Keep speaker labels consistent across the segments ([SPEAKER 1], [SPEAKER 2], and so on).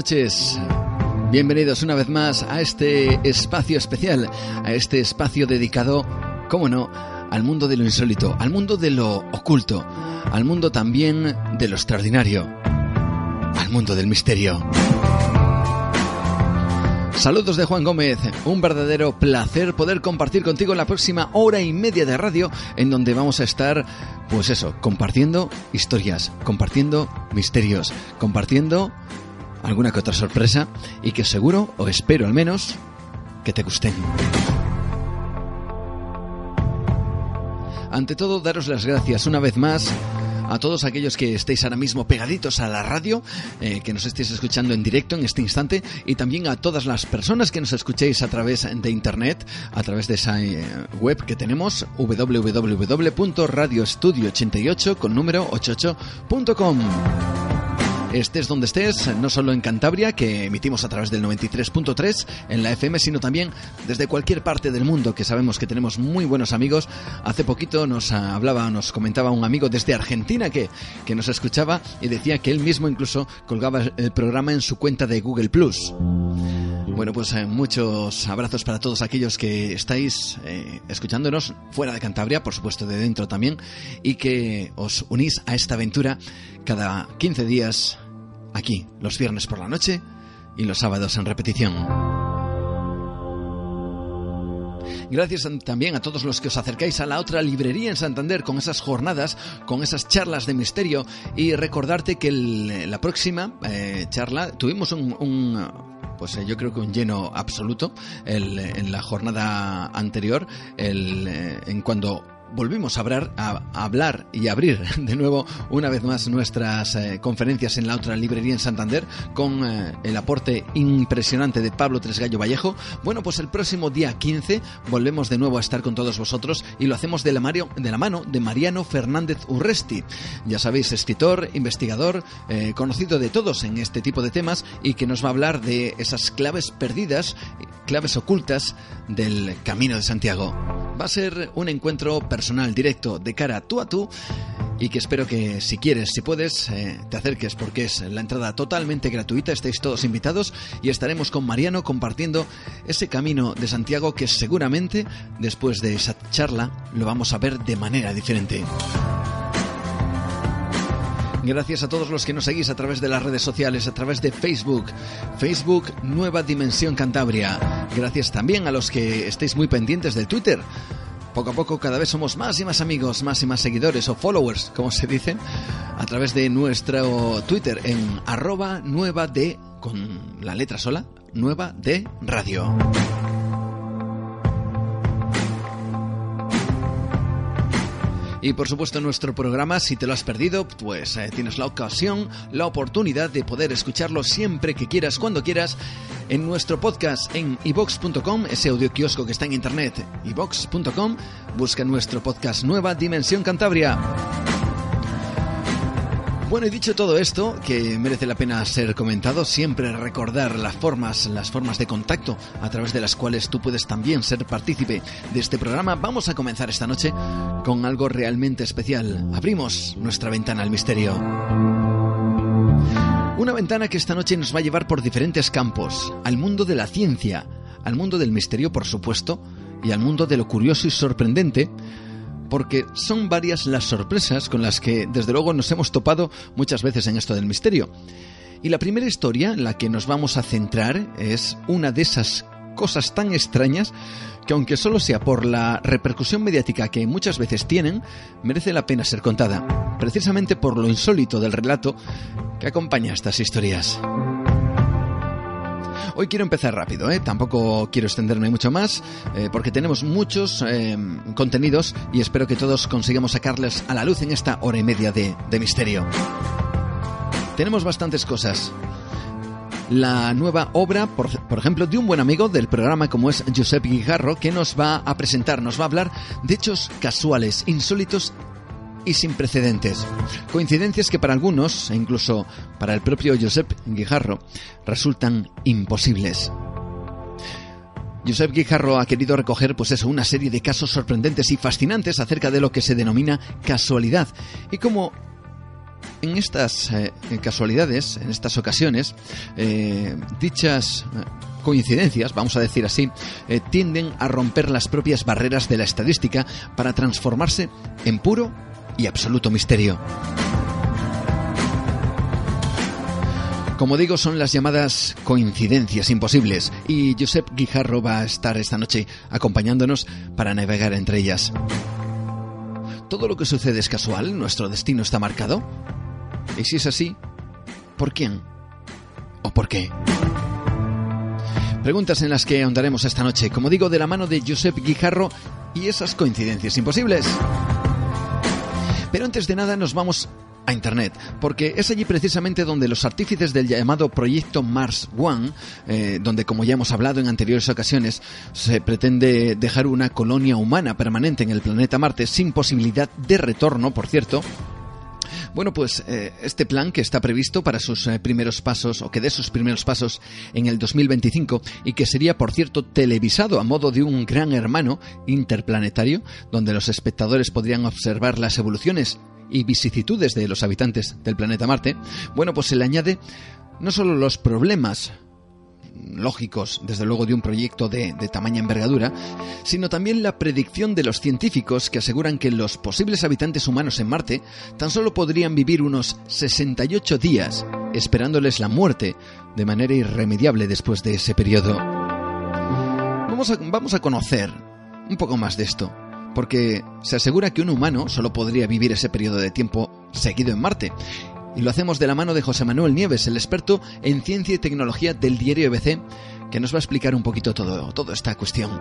[SPEAKER 1] Noches. Bienvenidos una vez más a este espacio especial, a este espacio dedicado, cómo no, al mundo de lo insólito, al mundo de lo oculto, al mundo también de lo extraordinario, al mundo del misterio. Saludos de Juan Gómez, un verdadero placer poder compartir contigo la próxima hora y media de radio en donde vamos a estar, pues eso, compartiendo historias, compartiendo misterios, compartiendo alguna que otra sorpresa y que seguro, o espero al menos, que te gusten. Ante todo, daros las gracias una vez más a todos aquellos que estéis ahora mismo pegaditos a la radio, eh, que nos estéis escuchando en directo en este instante, y también a todas las personas que nos escuchéis a través de internet, a través de esa eh, web que tenemos, www.radioestudio88 con número 88.com estés donde estés, no solo en Cantabria, que emitimos a través del 93.3 en la FM, sino también desde cualquier parte del mundo, que sabemos que tenemos muy buenos amigos. Hace poquito nos hablaba, nos comentaba un amigo desde Argentina que, que nos escuchaba y decía que él mismo incluso colgaba el programa en su cuenta de Google Plus. Bueno, pues eh, muchos abrazos para todos aquellos que estáis eh, escuchándonos fuera de Cantabria, por supuesto de dentro también, y que os unís a esta aventura cada 15 días aquí, los viernes por la noche y los sábados en repetición. Gracias también a todos los que os acercáis a la otra librería en Santander con esas jornadas, con esas charlas de misterio y recordarte que el, la próxima eh, charla tuvimos un, un pues eh, yo creo que un lleno absoluto el, en la jornada anterior, el, eh, en cuando volvimos a hablar, a, hablar y abrir de nuevo una vez más nuestras eh, conferencias en la otra librería en Santander con eh, el aporte impresionante de Pablo Tresgallo Vallejo. Bueno, pues el próximo día 15 volvemos de nuevo a estar con todos vosotros y lo hacemos de la, de la mano de Mariano Fernández Urresti. Ya sabéis, escritor, investigador, eh, conocido de todos en este tipo de temas y que nos va a hablar de esas claves perdidas, claves ocultas del Camino de Santiago. Va a ser un encuentro personal, directo, de cara tú a tú y que espero que si quieres, si puedes, eh, te acerques porque es la entrada totalmente gratuita, estáis todos invitados y estaremos con Mariano compartiendo ese camino de Santiago que seguramente después de esa charla lo vamos a ver de manera diferente. Gracias a todos los que nos seguís a través de las redes sociales, a través de Facebook, Facebook Nueva Dimensión Cantabria. Gracias también a los que estéis muy pendientes de Twitter. Poco a poco cada vez somos más y más amigos, más y más seguidores o followers, como se dicen, a través de nuestro Twitter en arroba nueva de, con la letra sola, nueva de radio. Y por supuesto nuestro programa, si te lo has perdido, pues eh, tienes la ocasión, la oportunidad de poder escucharlo siempre que quieras, cuando quieras, en nuestro podcast en ibox.com, ese audio kiosco que está en internet, ibox.com, busca nuestro podcast Nueva Dimensión Cantabria. Bueno, y dicho todo esto, que merece la pena ser comentado, siempre recordar las formas, las formas de contacto a través de las cuales tú puedes también ser partícipe de este programa, vamos a comenzar esta noche con algo realmente especial. Abrimos nuestra ventana al misterio. Una ventana que esta noche nos va a llevar por diferentes campos, al mundo de la ciencia, al mundo del misterio, por supuesto, y al mundo de lo curioso y sorprendente, porque son varias las sorpresas con las que desde luego nos hemos topado muchas veces en esto del misterio. Y la primera historia en la que nos vamos a centrar es una de esas cosas tan extrañas que aunque solo sea por la repercusión mediática que muchas veces tienen, merece la pena ser contada, precisamente por lo insólito del relato que acompaña estas historias. Hoy quiero empezar rápido, ¿eh? tampoco quiero extenderme mucho más, eh, porque tenemos muchos eh, contenidos y espero que todos consigamos sacarles a la luz en esta hora y media de, de misterio. Tenemos bastantes cosas la nueva obra, por, ejemplo, de un buen amigo del programa como es Josep Guijarro, que nos va a presentar, nos va a hablar de hechos casuales, insólitos y sin precedentes. Coincidencias que para algunos, e incluso para el propio Josep Guijarro, resultan imposibles. Josep Guijarro ha querido recoger pues eso, una serie de casos sorprendentes y fascinantes acerca de lo que se denomina casualidad y cómo en estas eh, casualidades, en estas ocasiones, eh, dichas eh, coincidencias, vamos a decir así, tienden a romper las propias barreras de la estadística para transformarse en puro y absoluto misterio. Como digo, son las llamadas coincidencias imposibles y Josep Guijarro va a estar esta noche acompañándonos para navegar entre ellas. ¿Todo lo que sucede es casual? ¿Nuestro destino está marcado? Y si es así, ¿por quién? ¿O por qué? Preguntas en las que ahondaremos esta noche, como digo, de la mano de Josep Guijarro y esas coincidencias imposibles. Pero antes de nada nos vamos a Internet, porque es allí precisamente donde los artífices del llamado proyecto Mars One, eh, donde como ya hemos hablado en anteriores ocasiones, se pretende dejar una colonia humana permanente en el planeta Marte sin posibilidad de retorno, por cierto, bueno, pues eh, este plan que está previsto para sus eh, primeros pasos, o que dé sus primeros pasos en el 2025, y que sería, por cierto, televisado a modo de un gran hermano interplanetario, donde los espectadores podrían observar las evoluciones y vicisitudes de los habitantes del planeta Marte, bueno, pues se le añade no solo los problemas lógicos, desde luego, de un proyecto de, de, tamaña envergadura, sino también la predicción de los científicos que aseguran que los posibles habitantes humanos en Marte tan solo podrían vivir unos 68 días, esperándoles la muerte de manera irremediable después de ese periodo. Vamos a, vamos a conocer un poco más de esto, porque se asegura que un humano solo podría vivir ese periodo de tiempo seguido en Marte, y lo hacemos de la mano de José Manuel Nieves, el experto en ciencia y tecnología del diario EBC, que nos va a explicar un poquito todo, toda esta cuestión.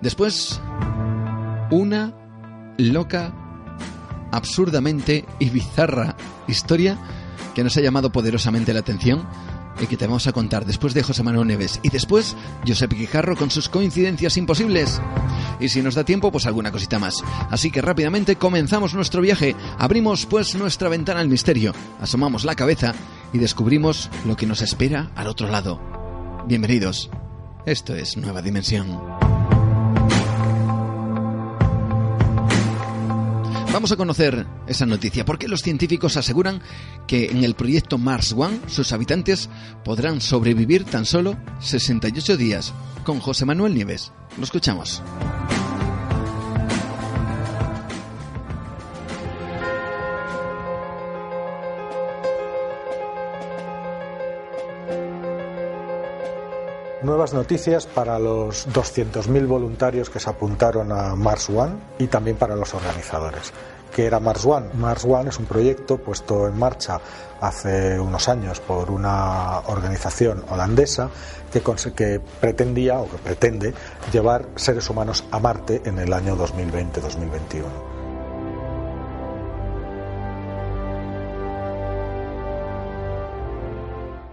[SPEAKER 1] Después, una loca, absurdamente y bizarra historia que nos ha llamado poderosamente la atención que te vamos a contar después de José Manuel Neves y después Josep Quijarro con sus coincidencias imposibles. Y si nos da tiempo, pues alguna cosita más. Así que rápidamente comenzamos nuestro viaje. Abrimos pues nuestra ventana al misterio, asomamos la cabeza y descubrimos lo que nos espera al otro lado. Bienvenidos. Esto es Nueva Dimensión. Vamos a conocer esa noticia porque los científicos aseguran que en el proyecto Mars One sus habitantes podrán sobrevivir tan solo 68 días. Con José Manuel Nieves. Lo escuchamos.
[SPEAKER 2] Nuevas noticias para los 200.000 voluntarios que se apuntaron a Mars One y también para los organizadores. ¿Qué era Mars One? Mars One es un proyecto puesto en marcha hace unos años por una organización holandesa que, que pretendía o que pretende llevar seres humanos a Marte en el año 2020-2021.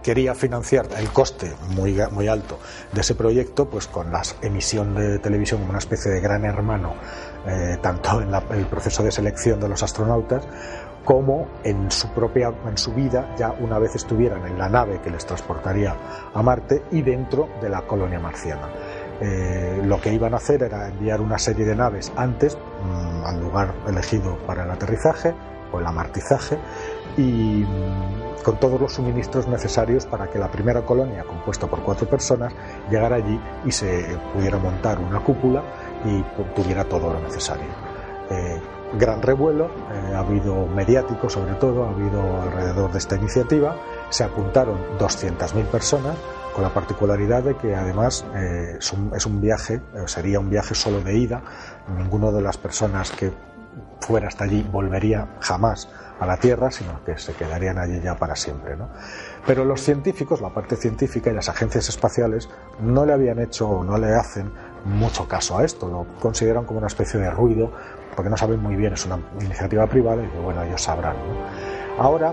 [SPEAKER 2] Quería financiar el coste muy, muy alto de ese proyecto, pues con la emisión de televisión como una especie de gran hermano, eh, tanto en el proceso de selección de los astronautas, como en su propia en su vida ya una vez estuvieran en la nave que les transportaría a Marte y dentro de la colonia marciana. Eh, lo que iban a hacer era enviar una serie de naves antes mm, al lugar elegido para el aterrizaje o el amartizaje y con todos los suministros necesarios para que la primera colonia, compuesta por cuatro personas, llegara allí y se pudiera montar una cúpula y tuviera todo lo necesario. Eh, gran revuelo, eh, ha habido mediático sobre todo, ha habido alrededor de esta iniciativa, se apuntaron 200.000 personas, con la particularidad de que además eh, es, un, es, un, viaje, sería un viaje solo de ida, ninguno de las personas que fuera hasta allí volvería jamás a la Tierra, sino que se quedarían allí ya para siempre. ¿no? Pero los científicos, la parte científica y las agencias espaciales no le habían hecho o no le hacen mucho caso a esto, lo consideran como una especie de ruido, porque no saben muy bien, es una iniciativa privada y bueno, ellos sabrán. Ahora,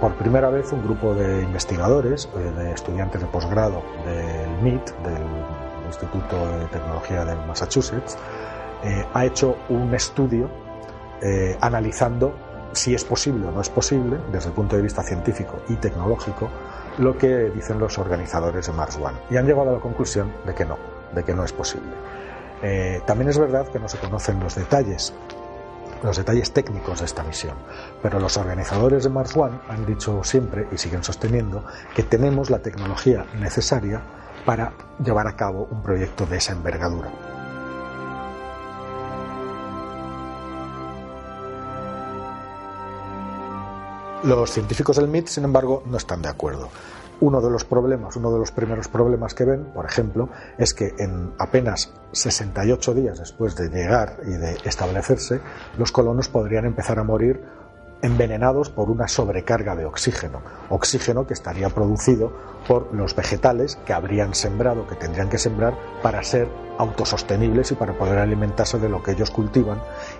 [SPEAKER 2] por primera vez, un grupo de investigadores, eh, de estudiantes de posgrado del MIT, del Instituto de Tecnología de Massachusetts, eh, ha hecho un estudio eh, analizando si es posible o no es posible, desde el punto de vista científico y tecnológico, lo que dicen los organizadores de Mars One. Y han llegado a la conclusión de que no, de que no es posible. Eh, también es verdad que no se conocen los detalles, los detalles técnicos de esta misión, pero los organizadores de Mars One han dicho siempre y siguen sosteniendo que tenemos la tecnología necesaria para llevar a cabo un proyecto de esa envergadura. Los científicos del MIT, sin embargo, no están de acuerdo. Uno de los problemas, uno de los primeros problemas que ven, por ejemplo, es que en apenas 68 días después de llegar y de establecerse, los colonos podrían empezar a morir envenenados por una sobrecarga de oxígeno, oxígeno que estaría producido por los vegetales que habrían sembrado, que tendrían que sembrar para ser autosostenibles y para poder alimentarse de lo que ellos cultivan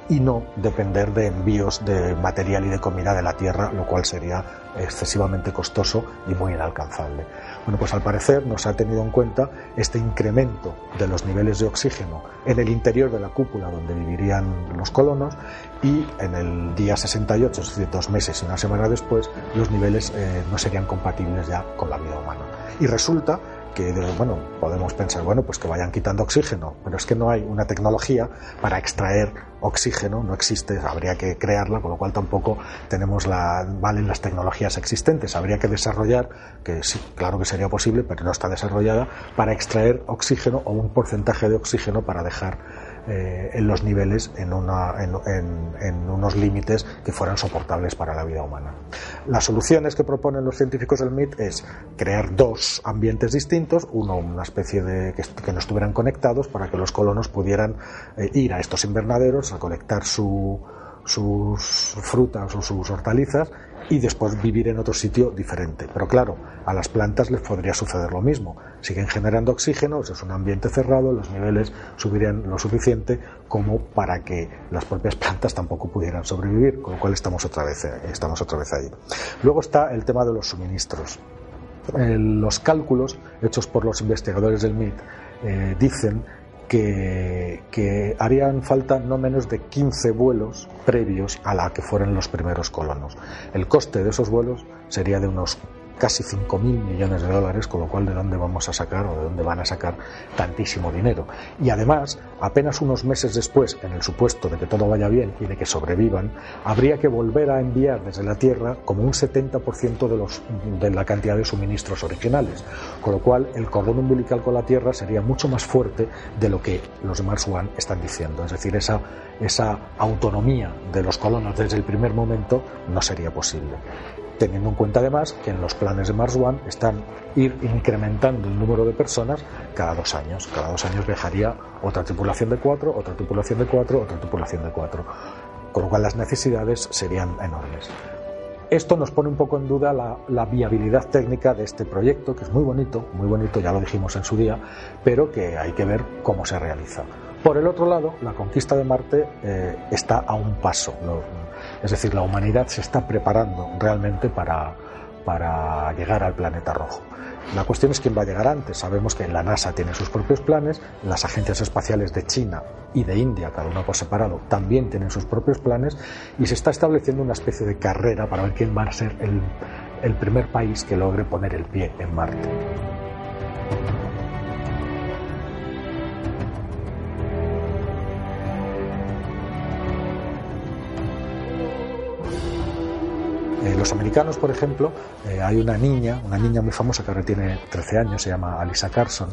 [SPEAKER 2] y no depender de envíos de material y de comida de la tierra, lo cual sería excesivamente costoso y muy inalcanzable. Bueno, pues al parecer no se ha tenido en cuenta este incremento de los niveles de oxígeno en el interior de la cúpula donde vivirían los colonos y en el día 68, es decir, dos meses y una semana después, los niveles eh, no serían compatibles ya con la vida humana. Y resulta que bueno, podemos pensar, bueno, pues que vayan quitando oxígeno, pero es que no hay una tecnología para extraer oxígeno, no existe, habría que crearla, con lo cual tampoco tenemos la, valen las tecnologías existentes, habría que desarrollar, que sí, claro que sería posible, pero no está desarrollada, para extraer oxígeno o un porcentaje de oxígeno para dejar eh, en los niveles en, unos límites que fueran soportables para la vida humana. Las soluciones que proponen los científicos del MIT es crear dos ambientes distintos, uno una especie de que, no estuvieran conectados para que los colonos pudieran eh, ir a estos invernaderos, a colectar su, sus frutas o sus hortalizas y después vivir en otro sitio diferente. Pero claro, a las plantas les podría suceder lo mismo. Siguen generando oxígeno, es un ambiente cerrado, los niveles subirían lo suficiente como para que las propias plantas tampoco pudieran sobrevivir, con lo cual estamos otra vez, eh, estamos otra vez ahí. Luego está el tema de los suministros. los cálculos hechos por los investigadores del MIT eh, dicen que, harían falta no menos de 15 vuelos previos a la que fueran los primeros colonos. El coste de esos vuelos sería de unos casi 5.000 millones de dólares, con lo cual de dónde vamos a sacar o de dónde van a sacar tantísimo dinero. Y además, apenas unos meses después, en el supuesto de que todo vaya bien y de que sobrevivan, habría que volver a enviar desde la Tierra como un 70% de, los, de la cantidad de suministros originales, con lo cual el cordón umbilical con la Tierra sería mucho más fuerte de lo que los de Mars One están diciendo. Es decir, esa, esa autonomía de los colonos desde el primer momento no sería posible teniendo en cuenta además que en los planes de Mars One están ir incrementando el número de personas cada dos años. Cada dos años viajaría otra tripulación de cuatro, otra tripulación de cuatro, otra tripulación de cuatro. Con lo cual las necesidades serían enormes. Esto nos pone un poco en duda la, viabilidad técnica de este proyecto, que es muy bonito, muy bonito, ya lo dijimos en su día, pero que hay que ver cómo se realiza. Por el otro lado, la conquista de Marte eh, está a un paso. Es decir, la humanidad se está preparando realmente para, para llegar al planeta rojo. La cuestión es quién va a llegar antes. Sabemos que la NASA tiene sus propios planes, las agencias espaciales de China y de India, cada una por separado, también tienen sus propios planes y se está estableciendo una especie de carrera para ver quién va a ser el, el primer país que logre poner el pie en Marte. Eh, los americanos, por ejemplo, eh, hay una niña, una niña muy famosa que ahora tiene 13 años, se llama Alisa Carson,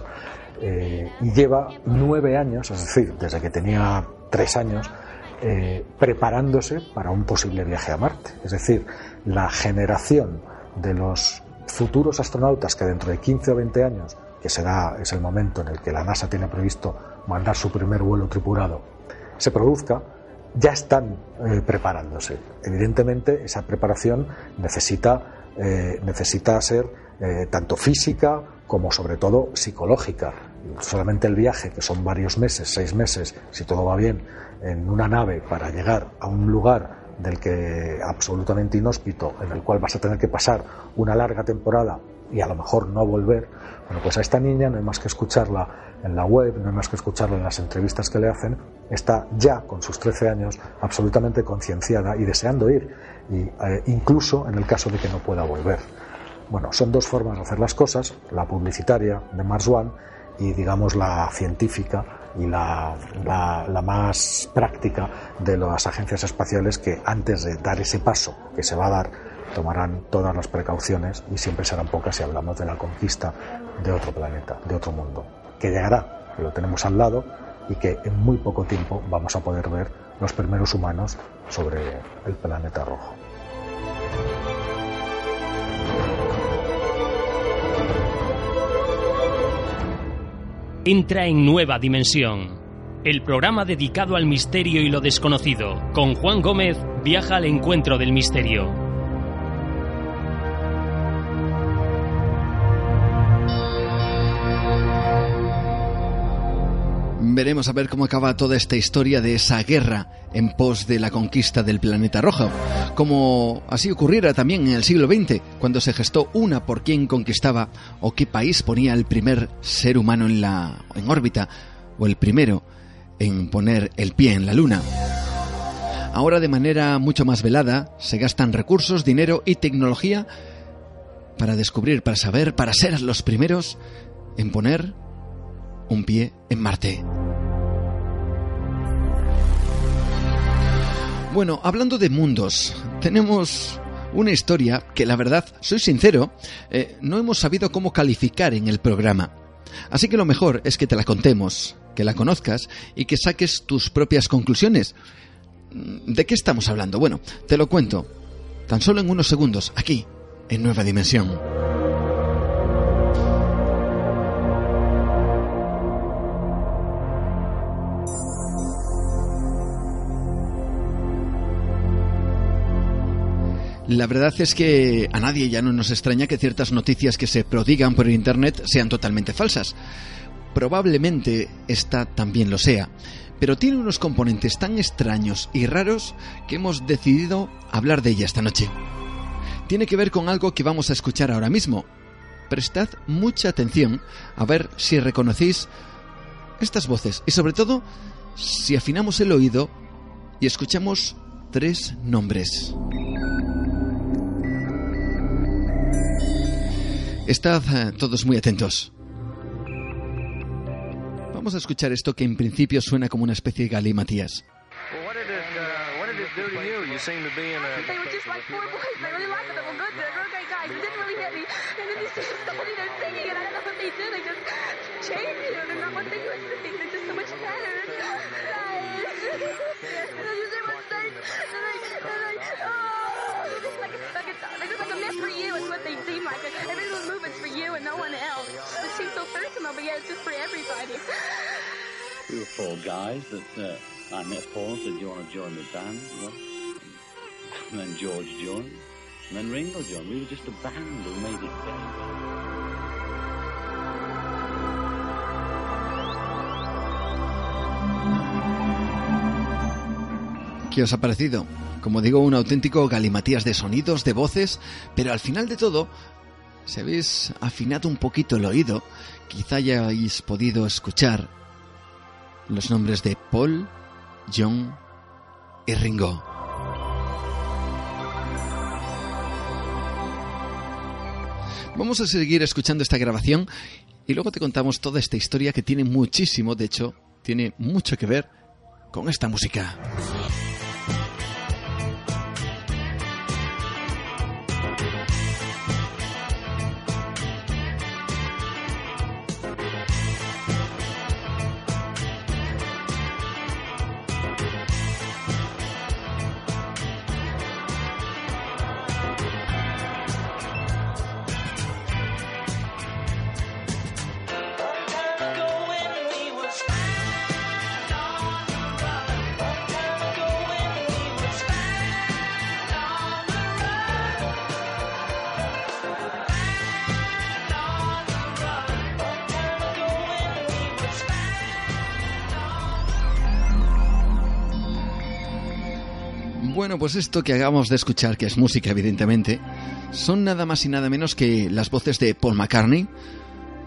[SPEAKER 2] eh, y lleva nueve años, es decir, desde que tenía tres años, preparándose para un posible viaje a Marte. Es decir, la generación de los futuros astronautas que dentro de 15 o 20 años, que será es el momento en el que la NASA tiene previsto mandar su primer vuelo tripulado, se produzca, ya están eh, preparándose. Evidentemente, esa preparación necesita, eh, necesita ser eh, tanto física como sobre todo psicológica. Solamente el viaje, que son varios meses, seis meses, si todo va bien, en una nave para llegar a un lugar del que absolutamente inhóspito, en el cual vas a tener que pasar una larga temporada y a lo mejor no volver, bueno, pues a esta niña no hay más que escucharla en la web, no hay más que escucharla en las entrevistas que le hacen, está ya con sus 13 años absolutamente concienciada y deseando ir, y, eh, incluso en el caso de que no pueda volver. Bueno, son dos formas de hacer las cosas, la publicitaria de Mars One y digamos la científica y la, más práctica de las agencias espaciales que antes de dar ese paso que se va a dar tomarán todas las precauciones y siempre serán pocas si hablamos de la conquista de otro planeta, de otro mundo, que llegará, lo tenemos al lado y que en muy poco tiempo vamos a poder ver los primeros humanos sobre el planeta rojo.
[SPEAKER 3] Entra en nueva dimensión. El programa dedicado al misterio y lo desconocido. Con Juan Gómez viaja al encuentro del misterio.
[SPEAKER 1] Veremos a ver cómo acaba toda esta historia de esa guerra en pos de la conquista del planeta rojo, como así ocurriera también en el siglo XX, cuando se gestó una por quién conquistaba o qué país ponía el primer ser humano en la en órbita o el primero en poner el pie en la luna. Ahora de manera mucho más velada se gastan recursos, dinero y tecnología para descubrir, para saber, para ser los primeros en poner un pie en Marte. Bueno, hablando de mundos, tenemos una historia que la verdad, soy sincero, eh, no hemos sabido cómo calificar en el programa. Así que lo mejor es que te la contemos, que la conozcas y que saques tus propias conclusiones. ¿De qué estamos hablando? Bueno, te lo cuento, tan solo en unos segundos, aquí, en Nueva Dimensión. La verdad es que a nadie ya no nos extraña que ciertas noticias que se prodigan por Internet sean totalmente falsas. Probablemente esta también lo sea, pero tiene unos componentes tan extraños y raros que hemos decidido hablar de ella esta noche. Tiene que ver con algo que vamos a escuchar ahora mismo. Prestad mucha atención a ver si reconocéis estas voces y sobre todo si afinamos el oído y escuchamos tres nombres. Estad eh, todos muy atentos. Vamos a escuchar esto que en principio suena como una especie de galimatías.
[SPEAKER 4] for everybody.
[SPEAKER 5] We were four guys that uh, I met Paul and said, do you want to join the band? Well, and then George joined. And then Ringo joined. We were just a band who made it big.
[SPEAKER 1] ¿Qué os ha parecido? Como digo, un auténtico galimatías de sonidos, de voces, pero al final de todo, si habéis afinado un poquito el oído, quizá hayáis podido escuchar los nombres de Paul, John y Ringo. Vamos a seguir escuchando esta grabación y luego te contamos toda esta historia que tiene muchísimo, de hecho, tiene mucho que ver con esta música. Pues esto que hagamos de escuchar, que es música evidentemente, son nada más y nada menos que las voces de Paul McCartney,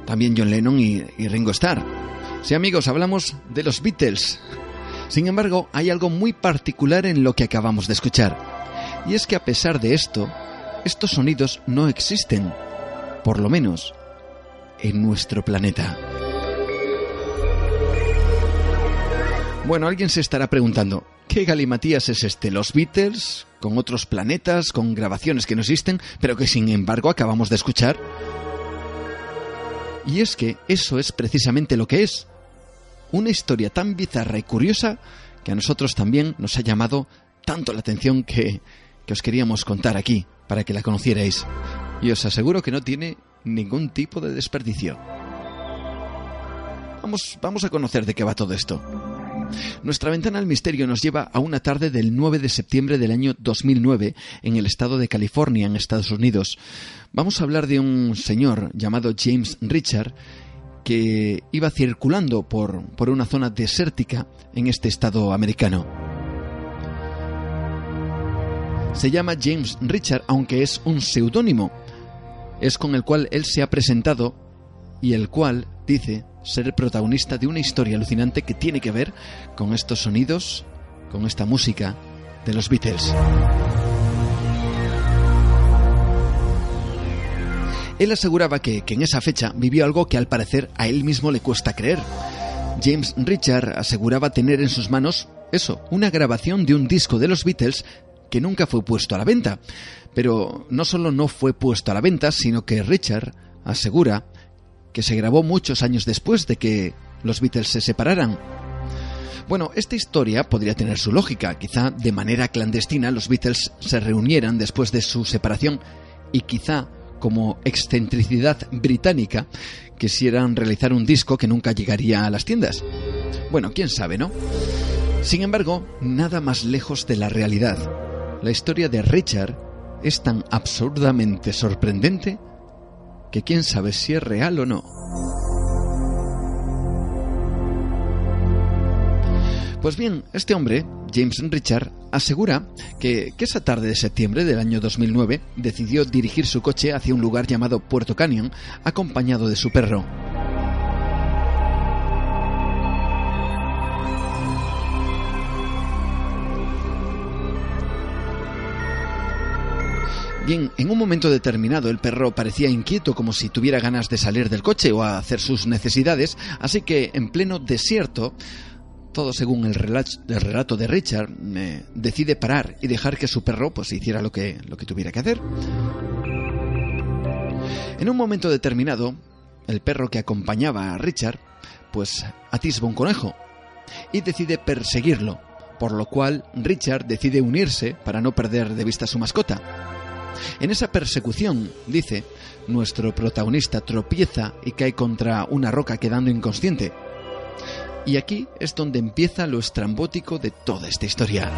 [SPEAKER 1] también John Lennon y, y Ringo Starr. Sí amigos, hablamos de los Beatles. Sin embargo, hay algo muy particular en lo que acabamos de escuchar. Y es que a pesar de esto, estos sonidos no existen, por lo menos en nuestro planeta. Bueno, alguien se estará preguntando, ¿qué galimatías es este? ¿Los Beatles? ¿Con otros planetas? ¿Con grabaciones que no existen? Pero que sin embargo acabamos de escuchar. Y es que eso es precisamente lo que es. Una historia tan bizarra y curiosa que a nosotros también nos ha llamado tanto la atención que, que os queríamos contar aquí, para que la conocierais. Y os aseguro que no tiene ningún tipo de desperdicio. Vamos, vamos a conocer de qué va todo esto. Nuestra ventana al misterio nos lleva a una tarde del 9 de septiembre del año 2009 en el estado de California, en Estados Unidos. Vamos a hablar de un señor llamado James Richard que iba circulando por, por una zona desértica en este estado americano. Se llama James Richard, aunque es un seudónimo. Es con el cual él se ha presentado y el cual dice ser protagonista de una historia alucinante que tiene que ver con estos sonidos, con esta música de los Beatles. Él aseguraba que, que, en esa fecha vivió algo que al parecer a él mismo le cuesta creer. James Richard aseguraba tener en sus manos eso, una grabación de un disco de los Beatles que nunca fue puesto a la venta. Pero no solo no fue puesto a la venta, sino que Richard asegura que se grabó muchos años después de que los Beatles se separaran. Bueno, esta historia podría tener su lógica. Quizá de manera clandestina los Beatles se reunieran después de su separación y quizá como excentricidad británica quisieran realizar un disco que nunca llegaría a las tiendas. Bueno, quién sabe, ¿no? Sin embargo, nada más lejos de la realidad. La historia de Richard es tan absurdamente sorprendente que quién sabe si es real o no. Pues bien, este hombre, James Richard, asegura que, esa tarde de septiembre del año 2009 decidió dirigir su coche hacia un lugar llamado Puerto Canyon, acompañado de su perro. Bien, en un momento determinado el perro parecía inquieto como si tuviera ganas de salir del coche o a hacer sus necesidades, así que en pleno desierto, todo según el relato, de Richard, decide parar y dejar que su perro pues hiciera lo que, lo que tuviera que hacer. En un momento determinado, el perro que acompañaba a Richard pues atisba un conejo y decide perseguirlo, por lo cual Richard decide unirse para no perder de vista a su mascota. En esa persecución, dice, nuestro protagonista tropieza y cae contra una roca quedando inconsciente. Y aquí es donde empieza lo estrambótico de toda esta historia.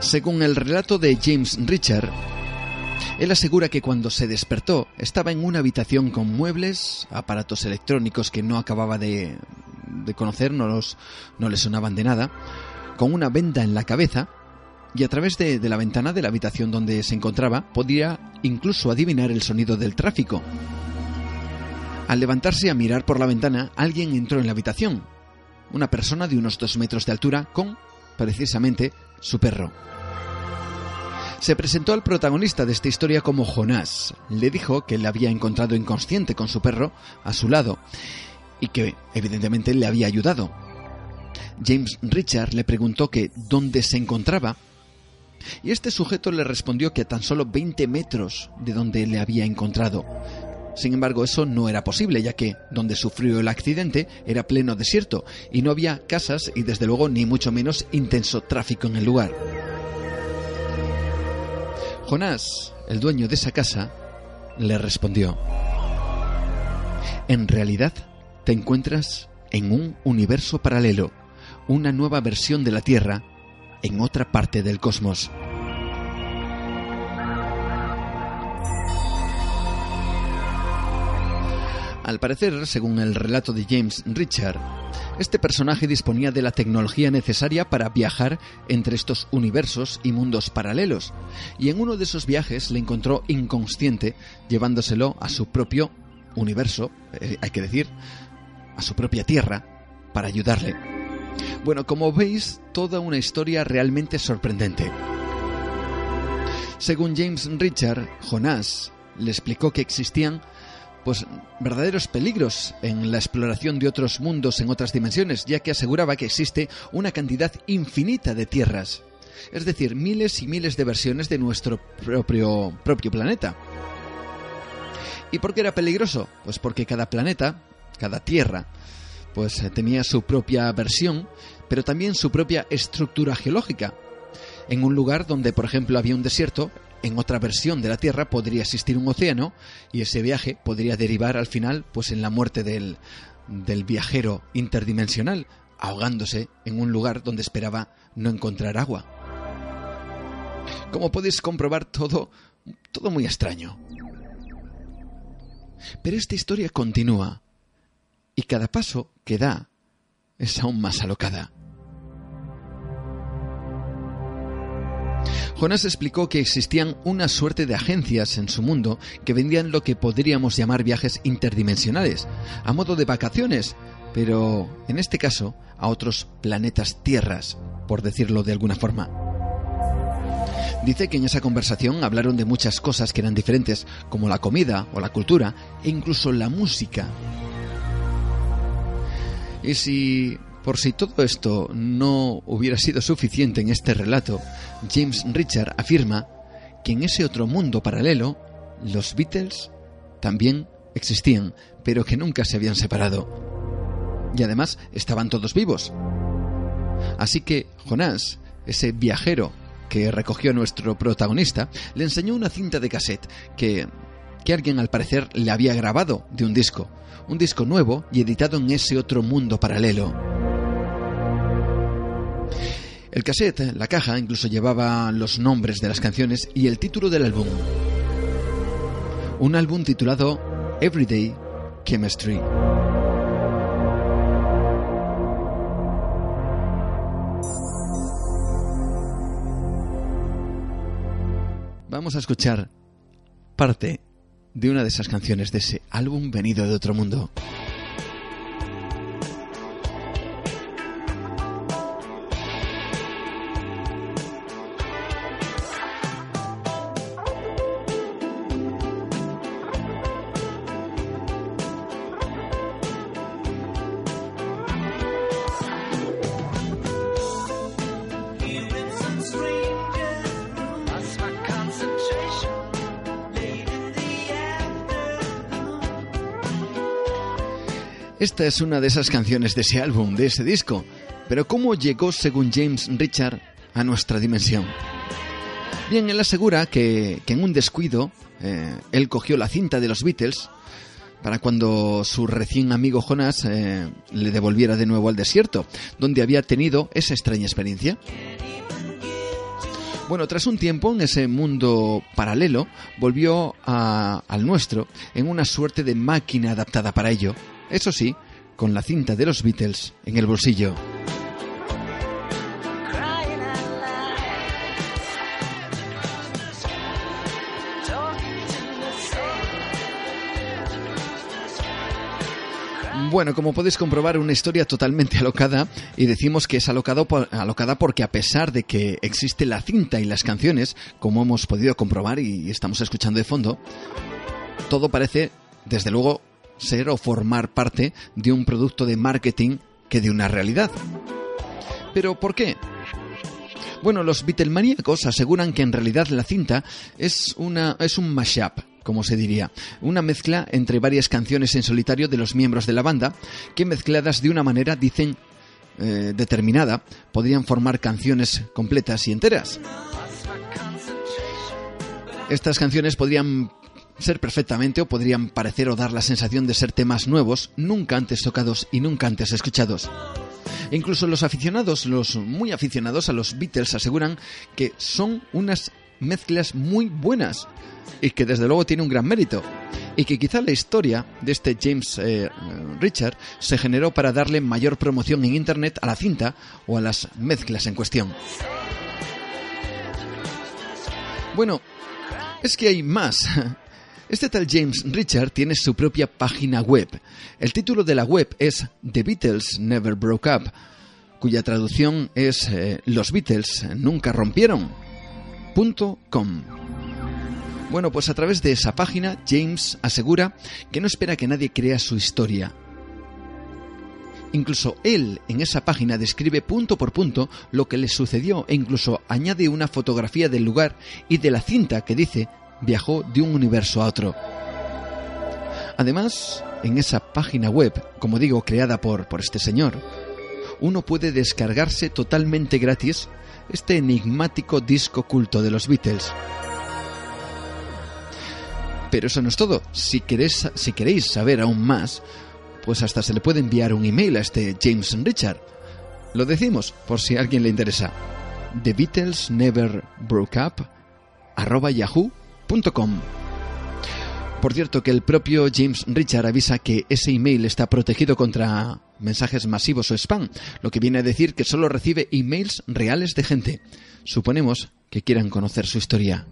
[SPEAKER 1] Según el relato de James Richard, él asegura que cuando se despertó estaba en una habitación con muebles, aparatos electrónicos que no acababa de, de conocer, no, los, no le sonaban de nada, con una venda en la cabeza y a través de, de, la ventana de la habitación donde se encontraba podía incluso adivinar el sonido del tráfico. Al levantarse a mirar por la ventana, alguien entró en la habitación. Una persona de unos dos metros de altura con, precisamente, su perro. Se presentó al protagonista de esta historia como Jonás. Le dijo que le había encontrado inconsciente con su perro a su lado y que evidentemente le había ayudado. James Richard le preguntó que dónde se encontraba y este sujeto le respondió que a tan solo 20 metros de donde le había encontrado. Sin embargo, eso no era posible, ya que donde sufrió el accidente era pleno desierto y no había casas y desde luego ni mucho menos intenso tráfico en el lugar. Jonás, el dueño de esa casa, le respondió, En realidad, te encuentras en un universo paralelo, una nueva versión de la Tierra en otra parte del cosmos. Al parecer, según el relato de James Richard, este personaje disponía de la tecnología necesaria para viajar entre estos universos y mundos paralelos, y en uno de esos viajes le encontró inconsciente, llevándoselo a su propio universo, eh, hay que decir, a su propia tierra para ayudarle. Bueno, como veis, toda una historia realmente sorprendente. Según James Richard, Jonás le explicó que existían pues verdaderos peligros en la exploración de otros mundos en otras dimensiones, ya que aseguraba que existe una cantidad infinita de tierras, es decir, miles y miles de versiones de nuestro propio, propio planeta. ¿Y por qué era peligroso? Pues porque cada planeta cada tierra, pues eh, tenía su propia versión, pero también su propia estructura geológica. En un lugar donde, por ejemplo, había un desierto, en otra versión de la Tierra podría existir un océano y ese viaje podría derivar al final pues en la muerte del, del viajero interdimensional, ahogándose en un lugar donde esperaba no encontrar agua. Como podéis comprobar, todo, todo muy extraño. Pero esta historia continúa y cada paso que da es aún más alocada. Jonás explicó que existían una suerte de agencias en su mundo que vendían lo que podríamos llamar viajes interdimensionales, a modo de vacaciones, pero en este caso a otros planetas tierras, por decirlo de alguna forma. Dice que en esa conversación hablaron de muchas cosas que eran diferentes, como la comida o la cultura e incluso la música. Y si, por si todo esto no hubiera sido suficiente en este relato, James Richard afirma que en ese otro mundo paralelo, los Beatles también existían, pero que nunca se habían separado. Y además estaban todos vivos. Así que Jonás, ese viajero que recogió nuestro protagonista, le enseñó una cinta de cassette que, que alguien al parecer le había grabado de un disco un disco nuevo y editado en ese otro mundo paralelo. El cassette, la caja, incluso llevaba los nombres de las canciones y el título del álbum. Un álbum titulado Everyday Chemistry. Vamos a escuchar parte de una de esas canciones de ese álbum venido de otro mundo. Es una de esas canciones de ese álbum, de ese disco. Pero ¿cómo llegó, según James Richard, a nuestra dimensión? Bien, él asegura que, en un descuido, eh, él cogió la cinta de los Beatles para cuando su recién amigo Jonas eh, le devolviera de nuevo al desierto, donde había tenido esa extraña experiencia. Bueno, tras un tiempo en ese mundo paralelo, volvió al nuestro en una suerte de máquina adaptada para ello, eso sí, con la cinta de los Beatles en el bolsillo. Bueno, como podéis comprobar, una historia totalmente alocada y decimos que es alocada porque a pesar de que existe la cinta y las canciones, como hemos podido comprobar y estamos escuchando de fondo, todo parece, desde luego, ser o formar parte de un producto de marketing que de una realidad. ¿Pero por qué? Bueno, los Beatlemaníacos aseguran que en realidad la cinta es, una, es un mashup, como se diría, una mezcla entre varias canciones en solitario de los miembros de la banda, que mezcladas de una manera, dicen, eh, determinada, podrían formar canciones completas y enteras. Estas canciones podrían ser perfectamente o podrían parecer o dar la sensación de ser temas nuevos, nunca antes tocados y nunca antes escuchados. incluso los aficionados, los muy aficionados a los Beatles aseguran que son unas mezclas muy buenas y que desde luego tiene un gran mérito y que quizá la historia de este James eh, Richard se generó para darle mayor promoción en Internet a la cinta o a las mezclas en cuestión. Bueno, es que hay más. Este tal James Richard tiene su propia página web. El título de la web es The Beatles Never Broke Up, cuya traducción es eh, Los Beatles nunca rompieron. .com. Bueno, pues a través de esa página, James asegura que no espera que nadie crea su historia. Incluso él en esa página describe punto por punto lo que le sucedió e incluso añade una fotografía del lugar y de la cinta que dice viajó de un universo a otro. Además, en esa página web, como digo, creada por, por este señor, uno puede descargarse totalmente gratis este enigmático disco culto de los Beatles. Pero eso no es todo. Si queréis, si queréis saber aún más, pues hasta se le puede enviar un email a este James Richard. Lo decimos por si a alguien le interesa. The Beatles Never Broke Up arroba yahoo por cierto, que el propio James Richard avisa que ese email está protegido contra mensajes masivos o spam, lo que viene a decir que solo recibe emails reales de gente. Suponemos que quieran conocer su historia.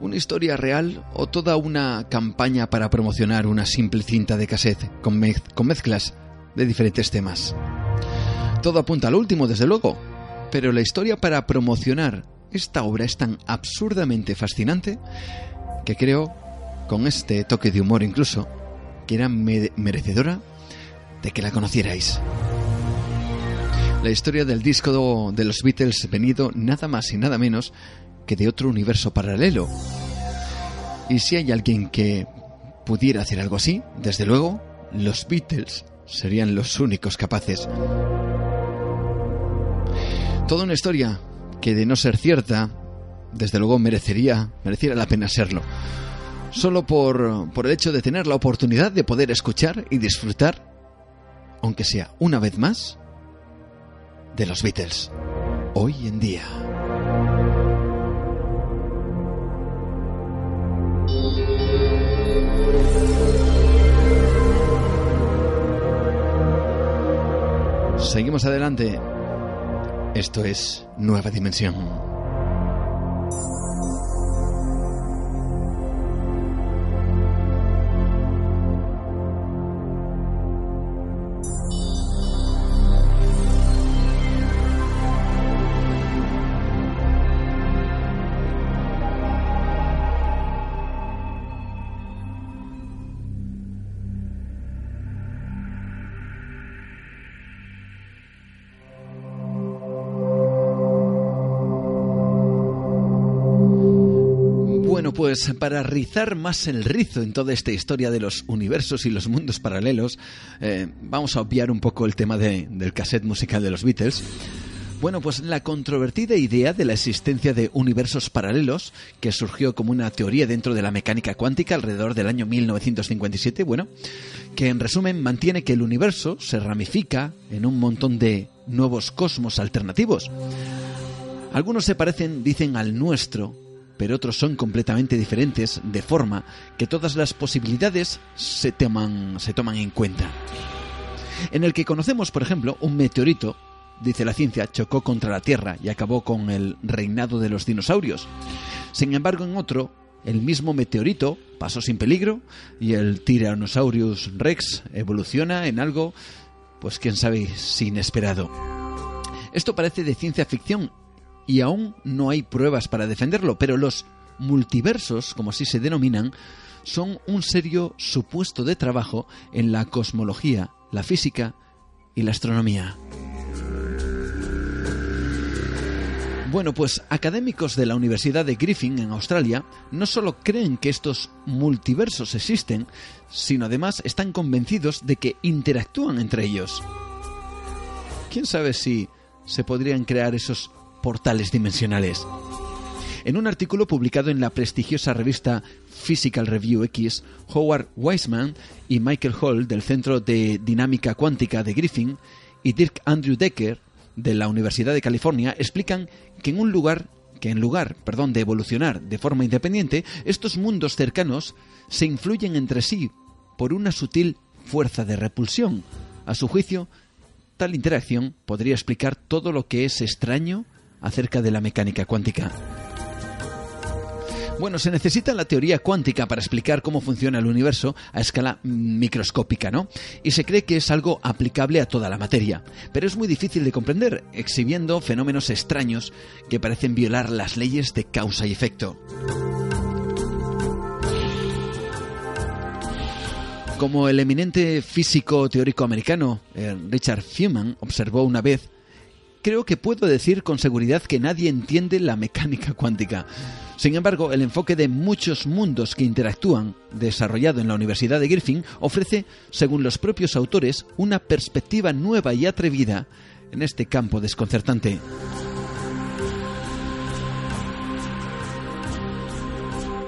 [SPEAKER 1] ¿Una historia real o toda una campaña para promocionar una simple cinta de cassette con, con mezclas de diferentes temas? Todo apunta al último, desde luego, pero la historia para promocionar esta obra es tan absurdamente fascinante que creo, con este toque de humor incluso, que era merecedora de que la conocierais. La historia del disco de los Beatles venido nada más y nada menos que de otro universo paralelo. Y si hay alguien que pudiera hacer algo así, desde luego, los Beatles serían los únicos capaces. Toda una historia que de no ser cierta, desde luego merecería, mereciera la pena serlo. Solo por, por el hecho de tener la oportunidad de poder escuchar y disfrutar, aunque sea una vez más, de los Beatles. Hoy en día. Seguimos adelante. Esto es Nueva Dimensión. Pues para rizar más el rizo en toda esta historia de los universos y los mundos paralelos, eh, vamos a obviar un poco el tema de- del cassette musical de los Beatles. Bueno, pues la controvertida idea de la existencia de universos paralelos, que surgió como una teoría dentro de la mecánica cuántica alrededor del año 1957, bueno, que en resumen mantiene que el universo se ramifica en un montón de nuevos cosmos alternativos. Algunos se parecen, dicen, al nuestro, pero otros son completamente diferentes, de forma que todas las posibilidades se toman, se toman en cuenta. En el que conocemos, por ejemplo, un meteorito, dice la ciencia, chocó contra la Tierra y acabó con el reinado de los dinosaurios. Sin embargo, en otro, el mismo meteorito pasó sin peligro y el Tyrannosaurus Rex evoluciona en algo, pues quién sabe, si inesperado. Esto parece de ciencia ficción y aún no hay pruebas para defenderlo, pero los multiversos, como así se denominan, son un serio supuesto de trabajo en la cosmología, la física y la astronomía. Bueno, pues académicos de la Universidad de Griffin en Australia no solo creen que estos multiversos existen, sino además están convencidos de que interactúan entre ellos. ¿Quién sabe si se podrían crear esos portales dimensionales? En un artículo publicado en la prestigiosa revista Physical Review X, Howard Weisman y Michael Hall del Centro de Dinámica Cuántica de Griffin y Dirk Andrew Decker de la Universidad de California explican que en un lugar que en lugar, perdón, de evolucionar de forma independiente, estos mundos cercanos se influyen entre sí por una sutil fuerza de repulsión. A su juicio, tal interacción podría explicar todo lo que es extraño acerca de la mecánica cuántica. Bueno, se necesita la teoría cuántica para explicar cómo funciona el universo a escala microscópica, ¿no? Y se cree que es algo aplicable a toda la materia, pero es muy difícil de comprender, exhibiendo fenómenos extraños que parecen violar las leyes de causa y efecto. Como el eminente físico teórico americano eh, Richard Feynman observó una vez, creo que puedo decir con seguridad que nadie entiende la mecánica cuántica. Sin embargo, el enfoque de muchos mundos que interactúan, desarrollado en la Universidad de Griffin, ofrece, según los propios autores, una perspectiva nueva y atrevida en este campo desconcertante.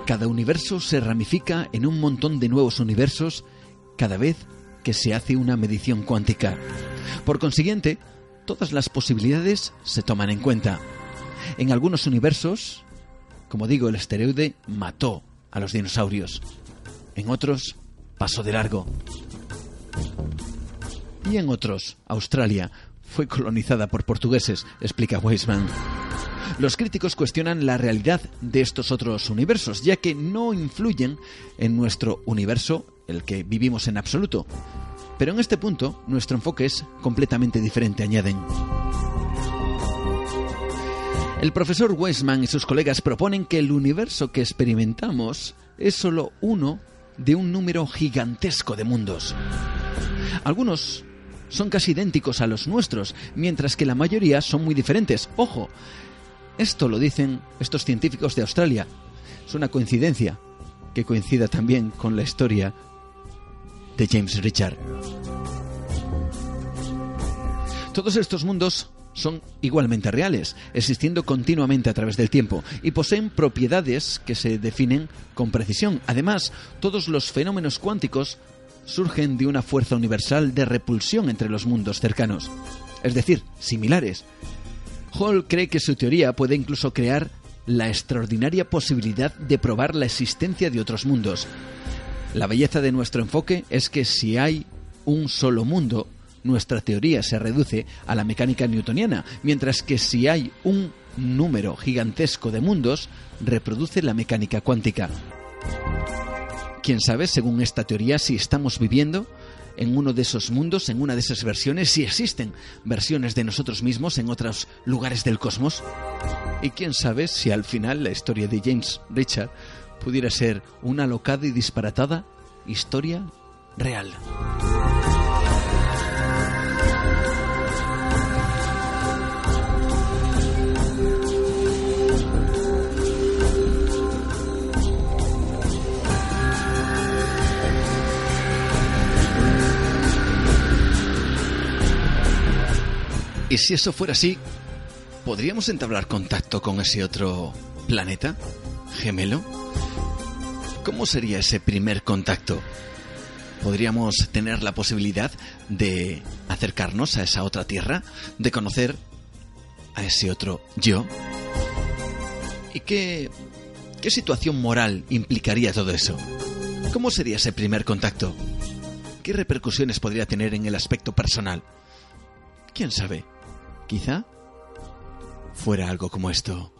[SPEAKER 1] Cada universo se ramifica en un montón de nuevos universos cada vez que se hace una medición cuántica. Por consiguiente, todas las posibilidades se toman en cuenta. En algunos universos, como digo, el esteroide mató a los dinosaurios. En otros, pasó de largo. Y en otros, Australia fue colonizada por portugueses, explica Weisman. Los críticos cuestionan la realidad de estos otros universos, ya que no influyen en nuestro universo, el que vivimos en absoluto. Pero en este punto, nuestro enfoque es completamente diferente, añaden. El profesor Weisman y sus colegas proponen que el universo que experimentamos es solo uno de un número gigantesco de mundos. Algunos son casi idénticos a los nuestros, mientras que la mayoría son muy diferentes. Ojo, esto lo dicen estos científicos de Australia. Es una coincidencia que coincida también con la historia de James Richard. Todos estos mundos son igualmente reales, existiendo continuamente a través del tiempo, y poseen propiedades que se definen con precisión. Además, todos los fenómenos cuánticos surgen de una fuerza universal de repulsión entre los mundos cercanos. es decir, similares. Hall cree que su teoría puede incluso crear la extraordinaria posibilidad de probar la existencia de otros mundos. La belleza de nuestro enfoque es que si hay un solo mundo, nuestra teoría se reduce a la mecánica newtoniana, mientras que si hay un número gigantesco de mundos, reproduce la mecánica cuántica. ¿Quién sabe, según esta teoría, si estamos viviendo en uno de esos mundos, en una de esas versiones, si existen versiones de nosotros mismos en otros lugares del cosmos? Y quién sabe si al final la historia de James Richard pudiera ser una locada y disparatada historia real. Y si eso fuera así, ¿podríamos entablar contacto con ese otro planeta gemelo? ¿Cómo sería ese primer contacto? ¿Podríamos tener la posibilidad de acercarnos a esa otra tierra, de conocer a ese otro yo? ¿Y qué, qué situación moral implicaría todo eso? ¿Cómo sería ese primer contacto? ¿Qué repercusiones podría tener en el aspecto personal? ¿Quién sabe? Quizá fuera algo como esto.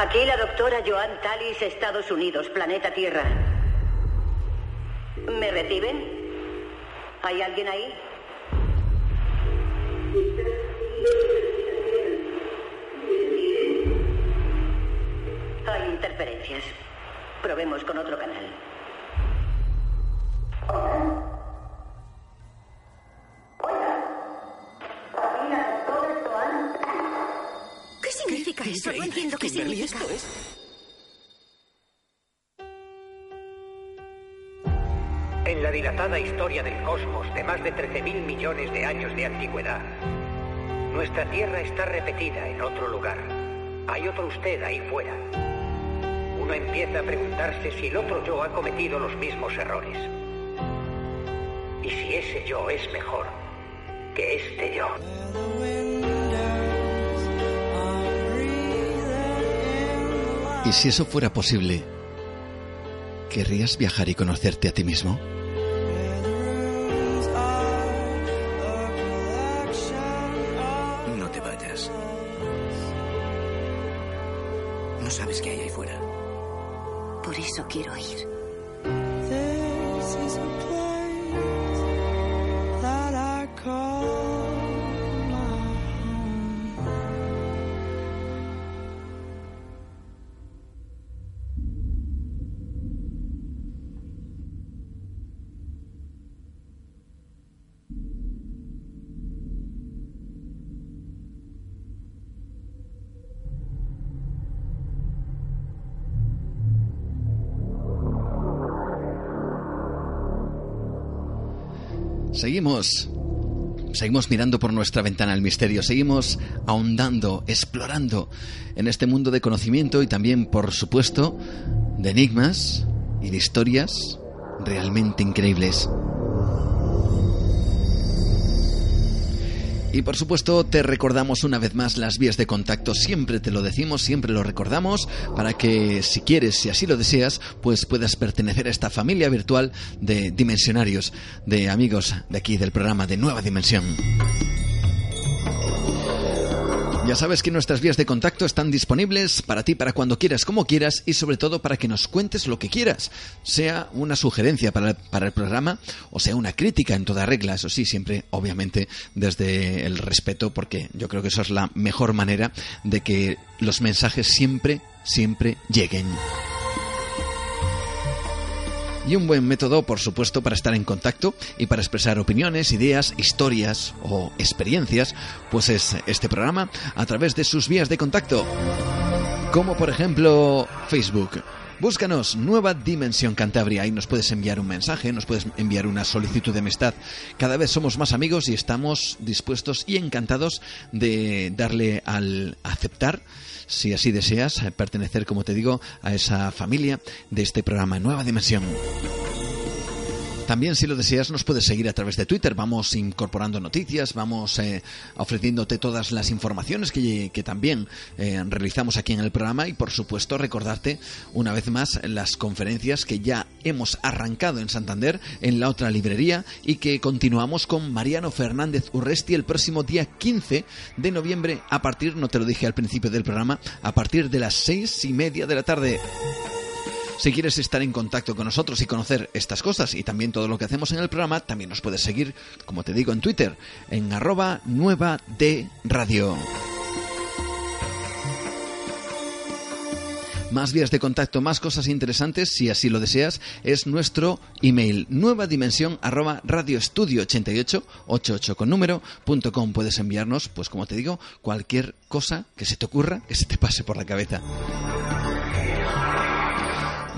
[SPEAKER 6] Aquí la doctora Joan Talis, Estados Unidos, planeta Tierra. ¿Me reciben? ¿Hay alguien ahí? Hay interferencias. Probemos con otro canal.
[SPEAKER 7] Significa eso? No entiendo qué significa.
[SPEAKER 8] En la dilatada historia del cosmos de más de 13.000 millones de años de antigüedad, nuestra Tierra está repetida en otro lugar. Hay otro usted ahí fuera. Uno empieza a preguntarse si el otro yo ha cometido los mismos errores. Y si ese yo es mejor que este yo.
[SPEAKER 1] Y si eso fuera posible, ¿querrías viajar y conocerte a ti mismo? Seguimos. Seguimos mirando por nuestra ventana al misterio, seguimos ahondando, explorando en este mundo de conocimiento y también, por supuesto, de enigmas y de historias realmente increíbles. Y por supuesto te recordamos una vez más las vías de contacto, siempre te lo decimos, siempre lo recordamos, para que si quieres, si así lo deseas, pues puedas pertenecer a esta familia virtual de dimensionarios, de amigos de aquí del programa de Nueva Dimensión. Ya sabes que nuestras vías de contacto están disponibles para ti, para cuando quieras, como quieras y sobre todo para que nos cuentes lo que quieras, sea una sugerencia para, para el programa o sea una crítica en toda regla, eso sí, siempre obviamente desde el respeto porque yo creo que eso es la mejor manera de que los mensajes siempre, siempre lleguen. Y un buen método, por supuesto, para estar en contacto y para expresar opiniones, ideas, historias o experiencias, pues es este programa a través de sus vías de contacto. Como por ejemplo Facebook. Búscanos Nueva Dimensión Cantabria y nos puedes enviar un mensaje, nos puedes enviar una solicitud de amistad. Cada vez somos más amigos y estamos dispuestos y encantados de darle al aceptar si así deseas pertenecer, como te digo, a esa familia de este programa Nueva Dimensión. También, si lo deseas, nos puedes seguir a través de Twitter. Vamos incorporando noticias, vamos eh, ofreciéndote todas las informaciones que, también eh, realizamos aquí en el programa y, por supuesto, recordarte una vez más las conferencias que ya hemos arrancado en Santander, en la otra librería, y que continuamos con Mariano Fernández Urresti el próximo día 15 de noviembre a partir, no te lo dije al principio del programa, a partir de las seis y media de la tarde. Si quieres estar en contacto con nosotros y conocer estas cosas y también todo lo que hacemos en el programa, también nos puedes seguir, como te digo, en Twitter, en arroba nueva de radio. Más vías de contacto, más cosas interesantes, si así lo deseas, es nuestro email nueva dimensión arroba radioestudio 88 88 con número punto com. Puedes enviarnos, pues como te digo, cualquier cosa que se te ocurra, que se te pase por la cabeza.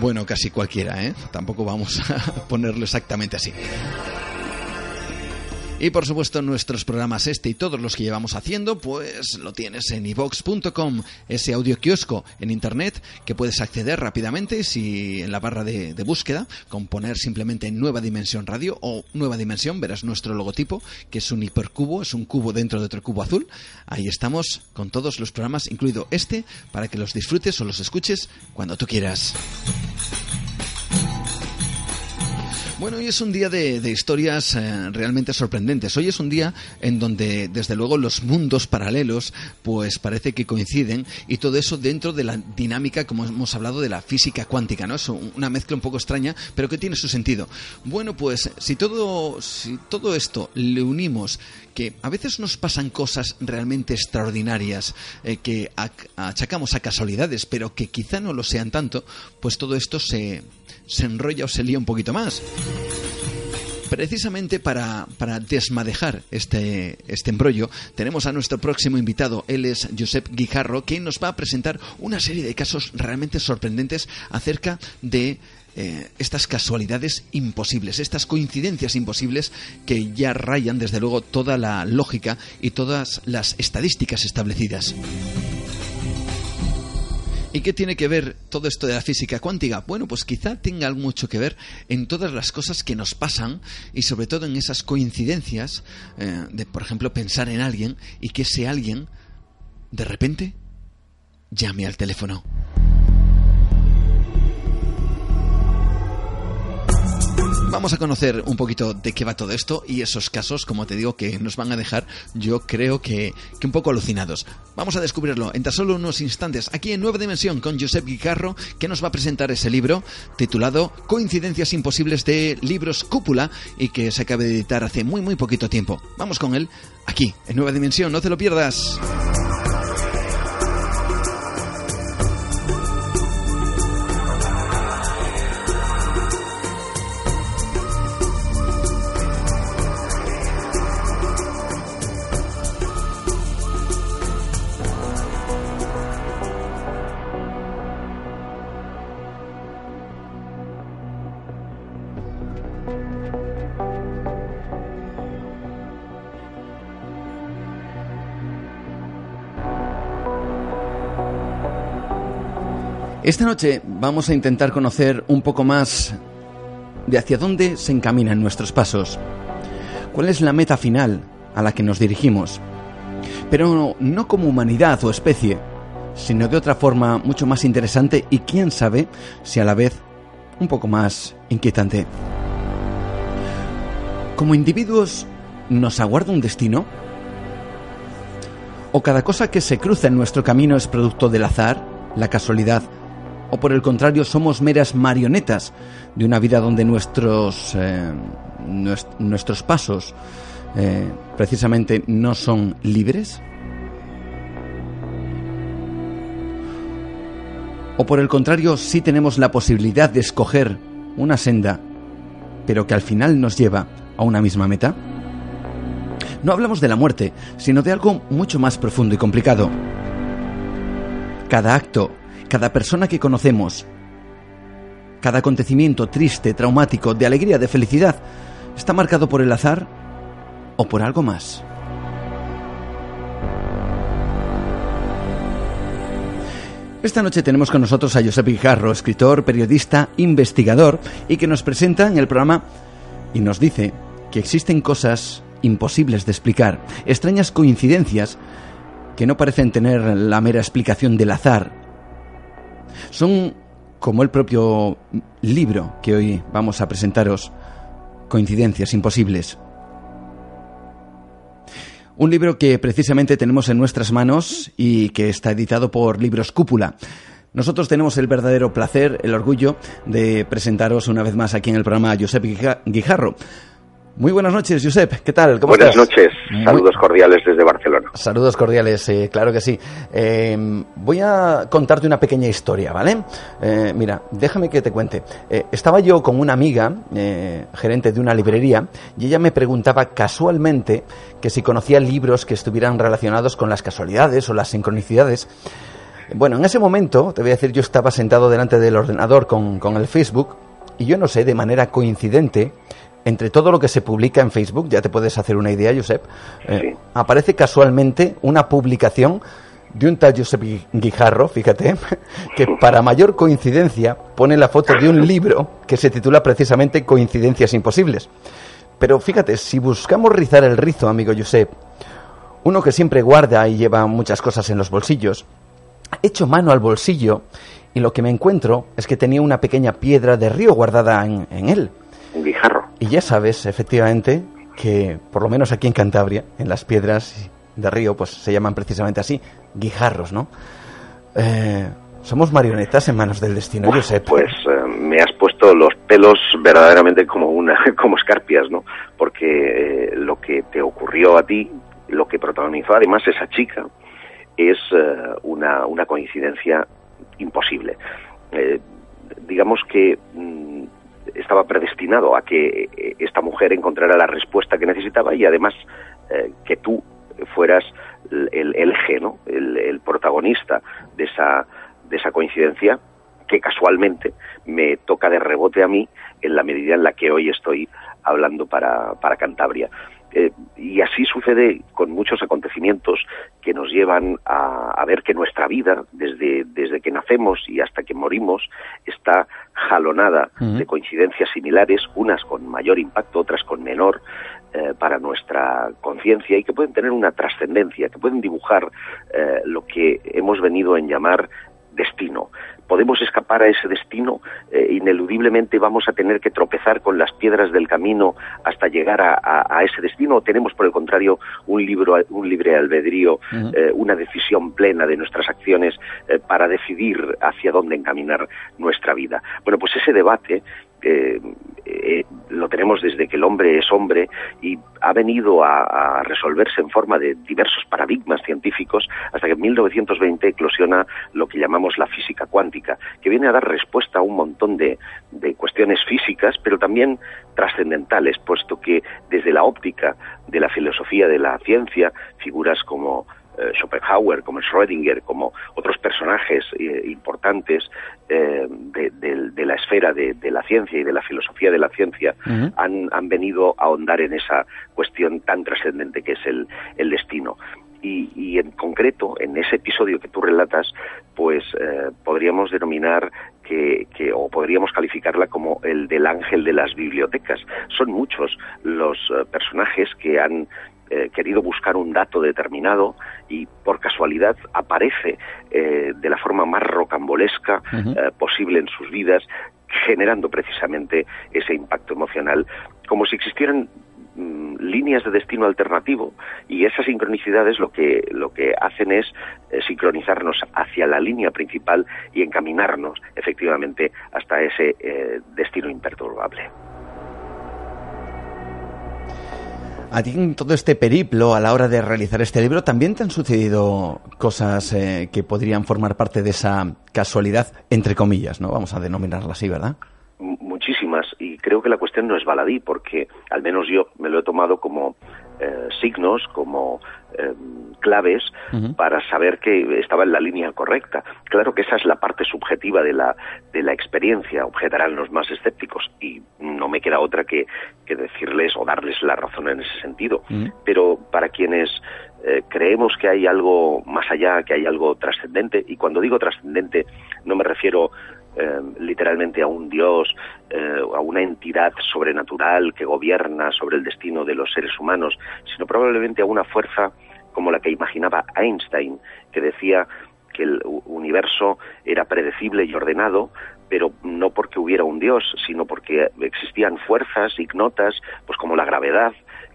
[SPEAKER 1] Bueno, casi cualquiera, ¿eh? Tampoco vamos a ponerlo exactamente así. Y por supuesto nuestros programas este y todos los que llevamos haciendo, pues lo tienes en ivox.com, ese audio kiosco en internet que puedes acceder rápidamente si en la barra de, de, búsqueda, con poner simplemente Nueva Dimensión Radio o Nueva Dimensión, verás nuestro logotipo, que es un hipercubo, es un cubo dentro de otro cubo azul. Ahí estamos con todos los programas, incluido este, para que los disfrutes o los escuches cuando tú quieras. Bueno, hoy es un día de, historias eh, realmente sorprendentes. Hoy es un día en donde, desde luego, los mundos paralelos, pues parece que coinciden y todo eso dentro de la dinámica, como hemos hablado, de la física cuántica, ¿no? Es una mezcla un poco extraña, pero que tiene su sentido. Bueno, pues si todo, si todo esto le unimos que a veces nos pasan cosas realmente extraordinarias eh, que achacamos a casualidades, pero que quizá no lo sean tanto, pues todo esto se, se enrolla o se lía un poquito más precisamente para, para, desmadejar este, este embrollo, tenemos a nuestro próximo invitado. Él es Josep Guijarro, quien nos va a presentar una serie de casos realmente sorprendentes acerca de eh, estas casualidades imposibles, estas coincidencias imposibles que ya rayan desde luego toda la lógica y todas las estadísticas establecidas. ¿Y qué tiene que ver todo esto de la física cuántica? Bueno, pues quizá tenga mucho que ver en todas las cosas que nos pasan y sobre todo en esas coincidencias eh, de, por ejemplo, pensar en alguien y que ese alguien, de repente, llame al teléfono. Vamos a conocer un poquito de qué va todo esto y esos casos, como te digo, que nos van a dejar, yo creo que, que un poco alucinados. Vamos a descubrirlo en tan solo unos instantes aquí en Nueva Dimensión con Josep Guicarro, que nos va a presentar ese libro titulado Coincidencias Imposibles de Libros Cúpula y que se acaba de editar hace muy, muy poquito tiempo. Vamos con él aquí en Nueva Dimensión, no te lo pierdas. Esta noche vamos a intentar conocer un poco más de hacia dónde se encaminan nuestros pasos. ¿Cuál es la meta final a la que nos dirigimos? Pero no como humanidad o especie, sino de otra forma mucho más interesante y quién sabe si a la vez un poco más inquietante. Como individuos, ¿nos aguarda un destino? ¿O cada cosa que se cruza en nuestro camino es producto del azar, la casualidad o por el contrario somos meras marionetas de una vida donde nuestros, eh, nuestros pasos eh, precisamente no son libres? ¿O por el contrario sí tenemos la posibilidad de escoger una senda, pero que al final nos lleva a una misma meta? No hablamos de la muerte, sino de algo mucho más profundo y complicado. Cada acto cada persona que conocemos, cada acontecimiento triste, traumático, de alegría, de felicidad, está marcado por el azar o por algo más. Esta noche tenemos con nosotros a Josep Guijarro, escritor, periodista, investigador, y que nos presenta en el programa y nos dice que existen cosas imposibles de explicar, extrañas coincidencias que no parecen tener la mera explicación del azar. Son, como el propio libro que hoy vamos a presentaros, coincidencias imposibles. Un libro que precisamente tenemos en nuestras manos y que está editado por Libros Cúpula. Nosotros tenemos el verdadero placer, el orgullo de presentaros una vez más aquí en el programa a Josep Guijarro. Muy buenas noches, Josep. ¿Qué tal?
[SPEAKER 9] ¿Cómo buenas noches. Saludos cordiales desde Barcelona.
[SPEAKER 1] Saludos cordiales, eh, claro que sí. Eh, voy a contarte una pequeña historia, ¿vale? Eh, mira, déjame que te cuente. estaba yo con una amiga, gerente de una librería, y ella me preguntaba casualmente que si conocía libros que estuvieran relacionados con las casualidades o las sincronicidades. Bueno, en ese momento, te voy a decir, yo estaba sentado delante del ordenador con, con el Facebook y yo no sé, de manera coincidente, entre todo lo que se publica en Facebook, ya te puedes hacer una idea, Josep, eh, aparece casualmente una publicación de un tal Josep Guijarro, fíjate, que para mayor coincidencia pone la foto de un libro que se titula precisamente Coincidencias Imposibles. Pero fíjate, si buscamos rizar el rizo, amigo Josep, uno que siempre guarda y lleva muchas cosas en los bolsillos, hecho mano al bolsillo y lo que me encuentro es que tenía una pequeña piedra de río guardada en, en él. Y ya sabes, efectivamente, que por lo menos aquí en Cantabria, en las piedras de río, pues se llaman precisamente así, guijarros, ¿no? Eh, somos marionetas en manos del destino, yo sé.
[SPEAKER 9] Pues eh, me has puesto los pelos verdaderamente como una, como escarpias, ¿no? Porque eh, lo que te ocurrió a ti, lo que protagonizó además esa chica, es una, una coincidencia imposible. digamos que mm, estaba predestinado a que eh, esta mujer encontrara la respuesta que necesitaba y además eh, que tú fueras el, eje, ¿no? El, protagonista de esa, de esa coincidencia que casualmente me toca de rebote a mí en la medida en la que hoy estoy hablando para, para Cantabria. Eh, y así sucede con muchos acontecimientos que nos llevan a, ver que nuestra vida, desde, desde que nacemos y hasta que morimos, está jalonada de coincidencias similares, unas con mayor impacto, otras con menor, eh, para nuestra conciencia y que pueden tener una trascendencia, que pueden dibujar eh, lo que hemos venido en llamar destino podemos escapar a ese destino, eh, ineludiblemente vamos a tener que tropezar con las piedras del camino hasta llegar a, ese destino, o tenemos, por el contrario, un, libro, un libre albedrío, eh, una decisión plena de nuestras acciones eh, para decidir hacia dónde encaminar nuestra vida. Bueno, pues ese debate eh, lo tenemos desde que el hombre es hombre y ha venido a, resolverse en forma de diversos paradigmas científicos hasta que en 1920 eclosiona lo que llamamos la física cuántica, que viene a dar respuesta a un montón de, de cuestiones físicas, pero también trascendentales, puesto que desde la óptica de la filosofía de la ciencia, figuras como eh, Schopenhauer, como Schrödinger, como otros personajes eh, importantes eh, de, la esfera de, la ciencia y de la filosofía de la ciencia, han, venido a ahondar en esa cuestión tan trascendente que es el, destino. Y, en concreto, en ese episodio que tú relatas, pues podríamos denominar que, o podríamos calificarla como el del ángel de las bibliotecas. Son muchos los personajes que han eh, querido buscar un dato determinado y por casualidad aparece eh, de la forma más rocambolesca eh, posible en sus vidas, generando precisamente ese impacto emocional, como si existieran mm, líneas de destino alternativo y esas sincronicidades lo que lo que hacen es sincronizarnos hacia la línea principal y encaminarnos efectivamente hasta ese destino imperturbable.
[SPEAKER 1] A ti en todo este periplo a la hora de realizar este libro también te han sucedido cosas eh, que podrían formar parte de esa casualidad, entre comillas, ¿no? Vamos a denominarla así, ¿verdad?
[SPEAKER 9] Muchísimas, y creo que la cuestión no es baladí, porque al menos yo me lo he tomado como eh, signos, como eh, claves para saber que estaba en la línea correcta. Claro que esa es la parte subjetiva de la, de la experiencia, objetarán los más escépticos, y no me queda otra que, que decirles o darles la razón en ese sentido. Pero para quienes eh, creemos que hay algo más allá, que hay algo trascendente, y cuando digo trascendente no me refiero eh, literalmente a un dios, eh, a una entidad sobrenatural que gobierna sobre el destino de los seres humanos, sino probablemente a una fuerza como la que imaginaba Einstein, que decía que el universo era predecible y ordenado, pero no porque hubiera un dios, sino porque existían fuerzas ignotas, pues como la gravedad,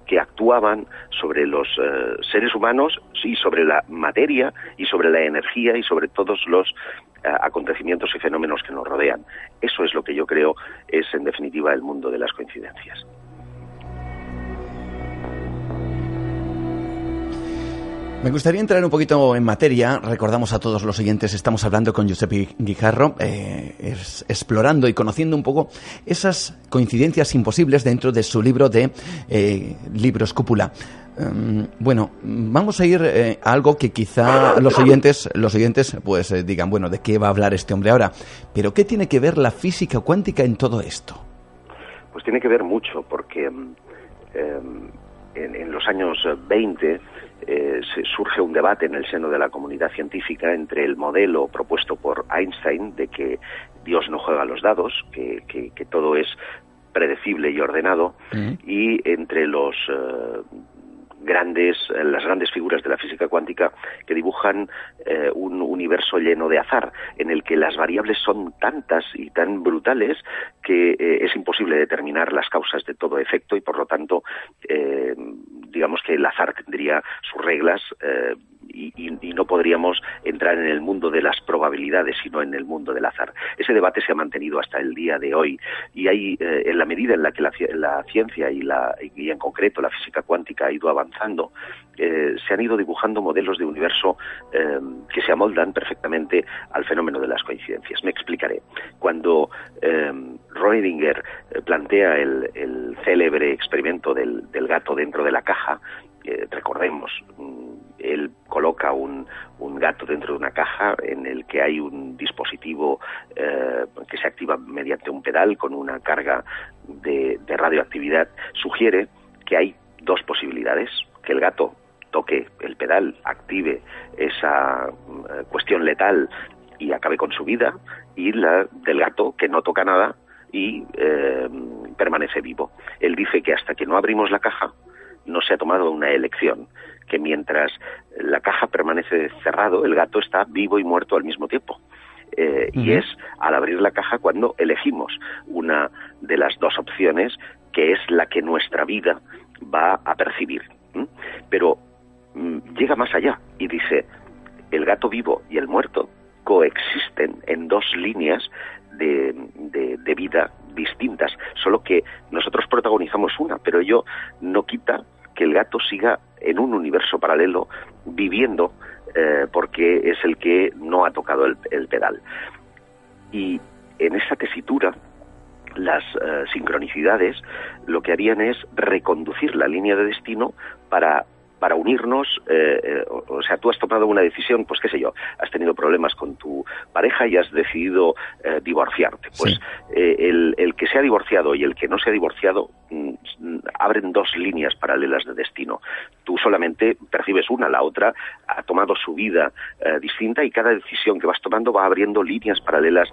[SPEAKER 9] que actuaban sobre los eh, seres humanos, sí, sobre la materia y sobre la energía y sobre todos los eh, acontecimientos y fenómenos que nos rodean. Eso es lo que yo creo es, en definitiva, el mundo de las coincidencias.
[SPEAKER 1] Me gustaría entrar un poquito en materia. Recordamos a todos los oyentes, estamos hablando con Giuseppe Guijarro, eh, explorando y conociendo un poco esas coincidencias imposibles dentro de su libro de eh, Libros Cúpula. Em, bueno, vamos a ir eh, a algo que quizá los oyentes, los oyentes, pues digan, bueno, ¿de qué va a hablar este hombre ahora? Pero ¿qué tiene que ver la física cuántica en todo esto?
[SPEAKER 9] Pues tiene que ver mucho, porque em, em, en, en, los años 20 eh, se surge un debate en el seno de la comunidad científica entre el modelo propuesto por Einstein de que Dios no juega los dados, que, que, todo es predecible y ordenado, y entre los eh, grandes, eh, las grandes figuras de la física cuántica que dibujan eh, un universo lleno de azar, en el que las variables son tantas y tan brutales que eh, es imposible determinar las causas de todo efecto y por lo tanto digamos que el azar tendría sus reglas y, no podríamos entrar en el mundo de las probabilidades, sino en el mundo del azar. Ese debate se ha mantenido hasta el día de hoy y hay, eh, en la medida en la que la, ciencia y, la, y en concreto la física cuántica ha ido avanzando, eh, se han ido dibujando modelos de universo eh, que se amoldan perfectamente al fenómeno de las coincidencias. Me explicaré. Cuando eh, plantea el, célebre experimento del, gato dentro de la caja, recordemos, mm, él coloca un, gato dentro de una caja en el que hay un dispositivo eh, que se activa mediante un pedal con una carga de, radioactividad, sugiere que hay dos posibilidades, que el gato toque el pedal, active esa eh, cuestión letal y acabe con su vida, y la del gato que no toca nada y eh, permanece vivo. Él dice que hasta que no abrimos la caja no se ha tomado una elección, que mientras la caja permanece cerrado, el gato está vivo y muerto al mismo tiempo. Eh, y es al abrir la caja cuando elegimos una de las dos opciones que es la que nuestra vida va a percibir. Pero llega más allá y dice, el gato vivo y el muerto coexisten en dos líneas de, de, vida distintas, solo que nosotros protagonizamos una, pero ello no quita que el gato siga en un universo paralelo viviendo eh, porque es el que no ha tocado el, pedal. Y en esa tesitura, las eh, sincronicidades lo que harían es reconducir la línea de destino para para unirnos, eh, eh, o, sea, tú has tomado una decisión, pues qué sé yo, has tenido problemas con tu pareja y has decidido eh, divorciarte. Pues el, el, que se ha divorciado y el que no se ha divorciado mm, abren dos líneas paralelas de destino. Tú solamente percibes una, la otra ha tomado su vida distinta y cada decisión que vas tomando va abriendo líneas paralelas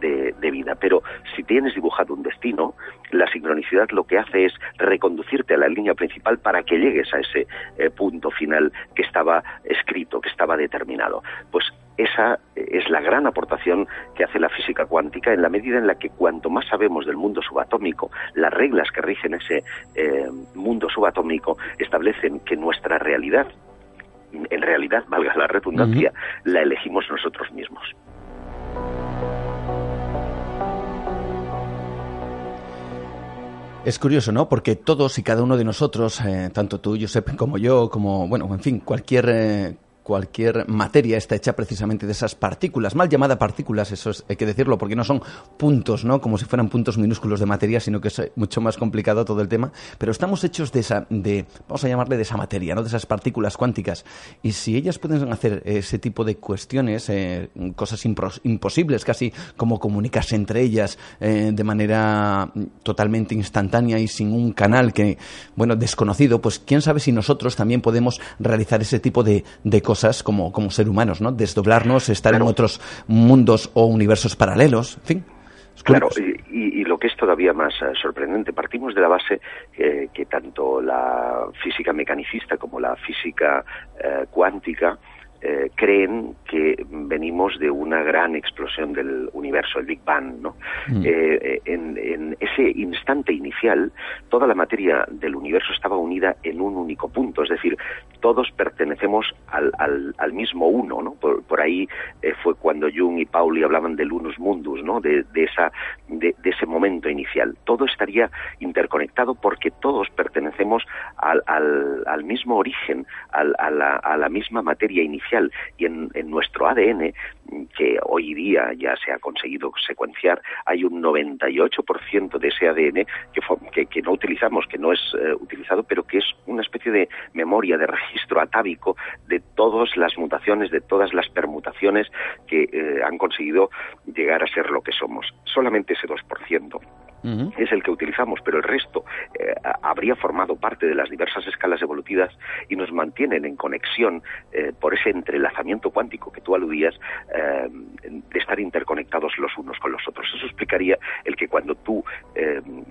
[SPEAKER 9] de, vida. Pero si tienes dibujado un destino, la sincronicidad lo que hace es reconducirte a la línea principal para que llegues a ese eh, punto final que estaba escrito, que estaba determinado. Pues esa es la gran aportación que hace la física cuántica en la medida en la que cuanto más sabemos del mundo subatómico, las reglas que rigen ese eh, mundo subatómico establecen que nuestra realidad, en realidad, valga la redundancia, la elegimos nosotros mismos.
[SPEAKER 1] Es curioso, ¿no? Porque todos y cada uno de nosotros, eh, tanto tú, Josep, como yo, como, bueno, en fin, cualquier, eh, cualquier materia está hecha precisamente de esas partículas, mal llamadas partículas, eso hay que decirlo, porque no son puntos, ¿no? Como si fueran puntos minúsculos de materia, sino que es eh, mucho más complicado todo el tema, pero estamos hechos de esa, de, vamos a llamarle de esa materia, ¿no? De esas partículas cuánticas. Y si ellas pueden hacer ese tipo de cuestiones, eh, cosas imposibles, casi como comunicarse entre ellas eh, de manera totalmente instantánea y sin un canal que, bueno, desconocido, pues quién sabe si nosotros también podemos realizar ese tipo de, de cosas cosas como, como ser humanos, ¿no? Desdoblarnos, estar en otros mundos o universos paralelos, en fin.
[SPEAKER 9] Claro, y, lo que es todavía más eh, sorprendente, partimos de la base que tanto la física mecanicista como la física eh, cuántica eh, creen que venimos de una gran explosión del universo, el Big Bang. ¿no? Mm. Eh, en, ese instante inicial, toda la materia del universo estaba unida en un único punto, es decir, todos pertenecemos al, al, mismo uno. ¿no? Por, ahí eh, fue cuando Jung y Pauli hablaban del unus mundus, ¿no? de, de esa, de, ese momento inicial. Todo estaría interconectado porque todos pertenecemos al, al mismo origen, a la, a la misma materia inicial y en, nuestro ADN, que hoy día ya se ha conseguido secuenciar, hay un 98% de ese ADN que, no utilizamos, que no es eh, utilizado, pero que es una especie de memoria, de registro atávico de todas las mutaciones, de todas las permutaciones que eh, han conseguido llegar a ser lo que somos. Solamente ese 2% es el que utilizamos, pero el resto eh, habría formado parte de las diversas escalas evolutivas y nos mantienen en conexión eh, por ese entrelazamiento cuántico que tú aludías eh, de estar interconectados los unos con los otros. Eso explicaría el que cuando tú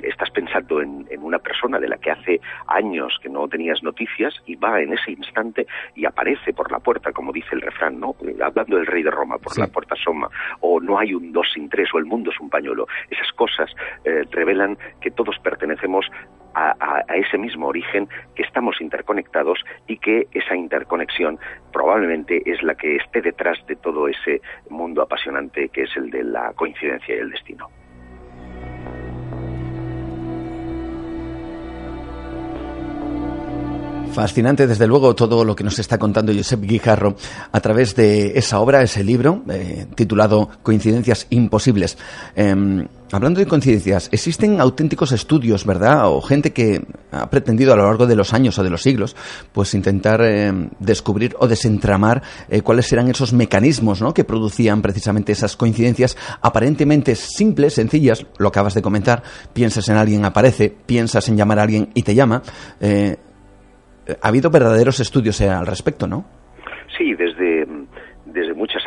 [SPEAKER 9] estás pensando en, una persona de la que hace años que no tenías noticias y va en ese instante y aparece por la puerta, como dice el refrán, ¿no? hablando del rey de Roma, por la puerta soma, o no hay un dos sin tres, o el mundo es un pañuelo. Esas cosas revelan que todos pertenecemos a, ese mismo origen, que estamos interconectados y que esa interconexión probablemente es la que esté detrás de todo ese mundo apasionante que es el de la coincidencia y el destino.
[SPEAKER 1] Fascinante, desde luego, todo lo que nos está contando Josep Guijarro a través de esa obra, ese libro, eh, titulado Coincidencias Imposibles. Em, hablando de coincidencias, existen auténticos estudios, ¿verdad? O gente que ha pretendido a lo largo de los años o de los siglos, pues intentar em, descubrir o desentramar eh, cuáles eran esos mecanismos, ¿no? Que producían precisamente esas coincidencias aparentemente simples, sencillas, lo acabas de comentar, piensas en alguien, aparece, piensas en llamar a alguien y te llama. Eh, ha habido verdaderos estudios eh, al respecto, ¿no?
[SPEAKER 9] Sí, desde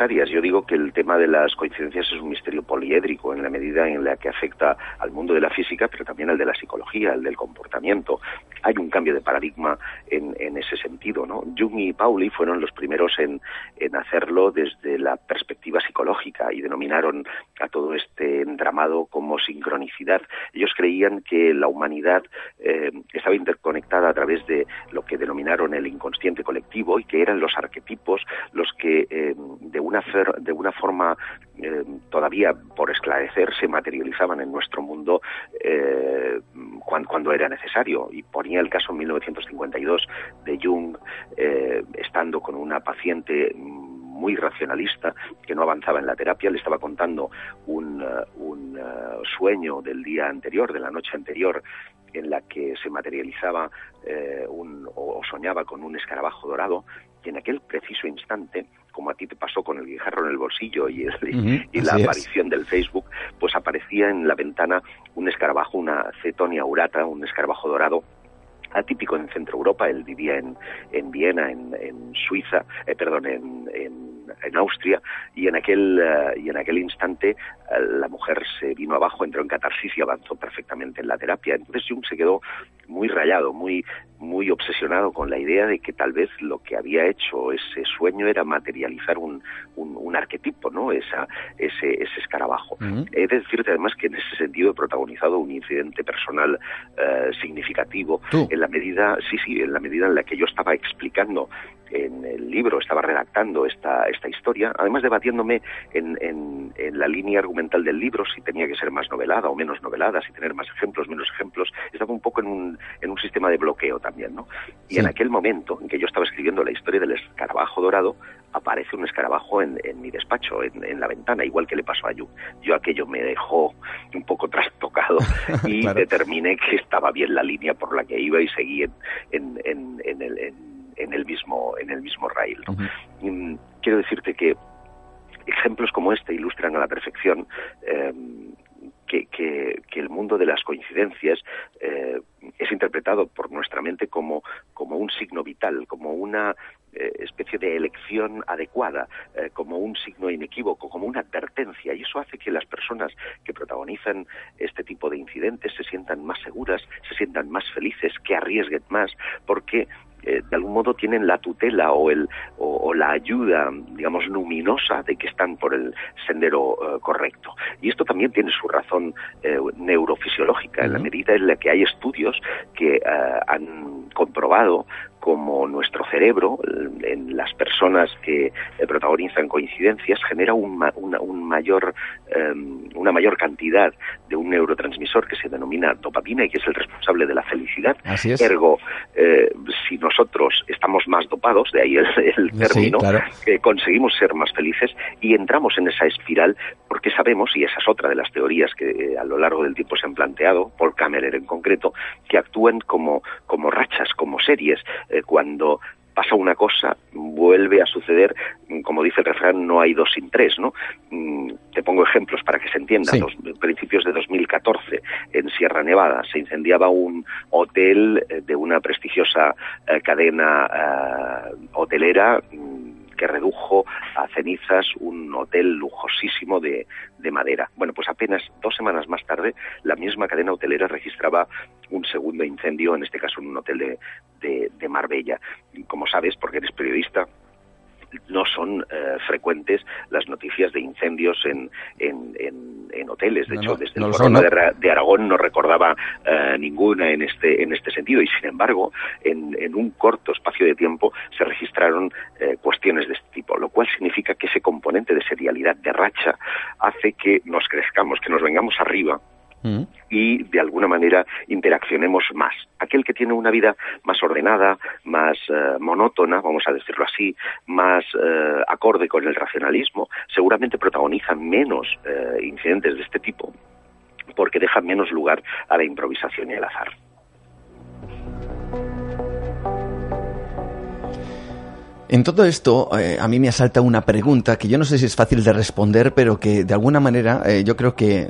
[SPEAKER 9] Yo digo que el tema de las coincidencias es un misterio poliédrico en la medida en la que afecta al mundo de la física, pero también al de la psicología, al del comportamiento. Hay un cambio de paradigma en, ese sentido. ¿no? Jung y Pauli fueron los primeros en, hacerlo desde la perspectiva psicológica y denominaron a todo este entramado como sincronicidad. Ellos creían que la humanidad eh, estaba interconectada a través de lo que denominaron el inconsciente colectivo y que eran los arquetipos los que eh, de una, de una forma eh, todavía por esclarecer se materializaban en nuestro mundo eh, cuando, era necesario. Y ponía el caso en 1952 de Jung eh, estando con una paciente muy racionalista que no avanzaba en la terapia, le estaba contando un, un sueño del día anterior, de la noche anterior, en la que se materializaba un, o soñaba con un escarabajo dorado y en aquel preciso instante como a ti te pasó con el guijarro en el bolsillo y, y la aparición del Facebook, pues aparecía en la ventana un escarabajo, una cetonia urata, un escarabajo dorado atípico en Centro Europa, él vivía en, en Viena, en, en Suiza, eh, perdón, en, en, Austria, y en aquel, eh, y en aquel instante eh, la mujer se vino abajo, entró en catarsis y avanzó perfectamente en la terapia. Entonces Jung se quedó muy rayado, muy, muy obsesionado con la idea de que tal vez lo que había hecho ese sueño era materializar un, un, arquetipo, ¿no? Esa, ese, ese escarabajo. He de decirte además que en ese sentido he protagonizado un incidente personal significativo la medida, sí, sí, en la medida en la que yo estaba explicando en el libro, estaba redactando esta, esta historia, además debatiéndome en, en, en, la línea argumental del libro, si tenía que ser más novelada o menos novelada, si tener más ejemplos, menos ejemplos, estaba un poco en un, en un sistema de bloqueo también, ¿no? Y en aquel momento en que yo estaba escribiendo la historia del escarabajo dorado, aparece un escarabajo en, en mi despacho, en, en, la ventana, igual que le pasó a Yu. Yo aquello me dejó un poco trastocado y determiné que estaba bien la línea por la que iba y seguí en, en, en el, en, el mismo en el mismo rail. Mm, quiero decirte que ejemplos como este ilustran a la perfección eh, que, que, que, el mundo de las coincidencias eh, es interpretado por nuestra mente como, como un signo vital, como una eh, especie de elección adecuada, eh, como un signo inequívoco, como una advertencia, y eso hace que las personas que protagonizan este tipo de incidentes se sientan más seguras, se sientan más felices, que arriesguen más, porque eh, de algún modo tienen la tutela o, el, o, la ayuda, digamos, luminosa de que están por el sendero eh, correcto. Y esto también tiene su razón eh, neurofisiológica, en la medida en la que hay estudios que han comprobado como nuestro cerebro, en las personas que eh, protagonizan coincidencias, genera un, una, un mayor, em, una mayor cantidad de un neurotransmisor que se denomina dopamina y que es el responsable de la felicidad. Ergo, eh, si nosotros estamos más dopados, de ahí el, término, que conseguimos ser más felices y entramos en esa espiral porque sabemos, y esa es otra de las teorías que eh, a lo largo del tiempo se han planteado, Paul Kammerer en concreto, que actúan como, como rachas, como series, eh, cuando pasa una cosa, vuelve a suceder, como dice el refrán, no hay dos sin tres, ¿no? Mm, te pongo ejemplos para que se entienda. Los principios de 2014, en Sierra Nevada, se incendiaba un hotel eh, de una prestigiosa eh, cadena hotelera mm, que redujo a cenizas un hotel lujosísimo de, madera. Bueno, pues apenas dos semanas más tarde, la misma cadena hotelera registraba un segundo incendio, en este caso en un hotel de, Marbella. Como sabes, porque eres periodista, no son eh, frecuentes las noticias de incendios en, en, en, hoteles. De hecho, desde el gobierno de, Aragón no recordaba eh, ninguna en este, en este sentido y, sin embargo, en, en un corto espacio de tiempo se registraron eh, cuestiones de este tipo, lo cual significa que ese componente de serialidad, de racha, hace que nos crezcamos, que nos vengamos arriba Mm. y de alguna manera interaccionemos más. Aquel que tiene una vida más ordenada, más eh, monótona, vamos a decirlo así, más eh, acorde con el racionalismo, seguramente protagoniza menos eh, incidentes de este tipo porque deja menos lugar a la improvisación y al azar.
[SPEAKER 1] En todo esto, a mí me asalta una pregunta que yo no sé si es fácil de responder, pero que de alguna manera yo creo que,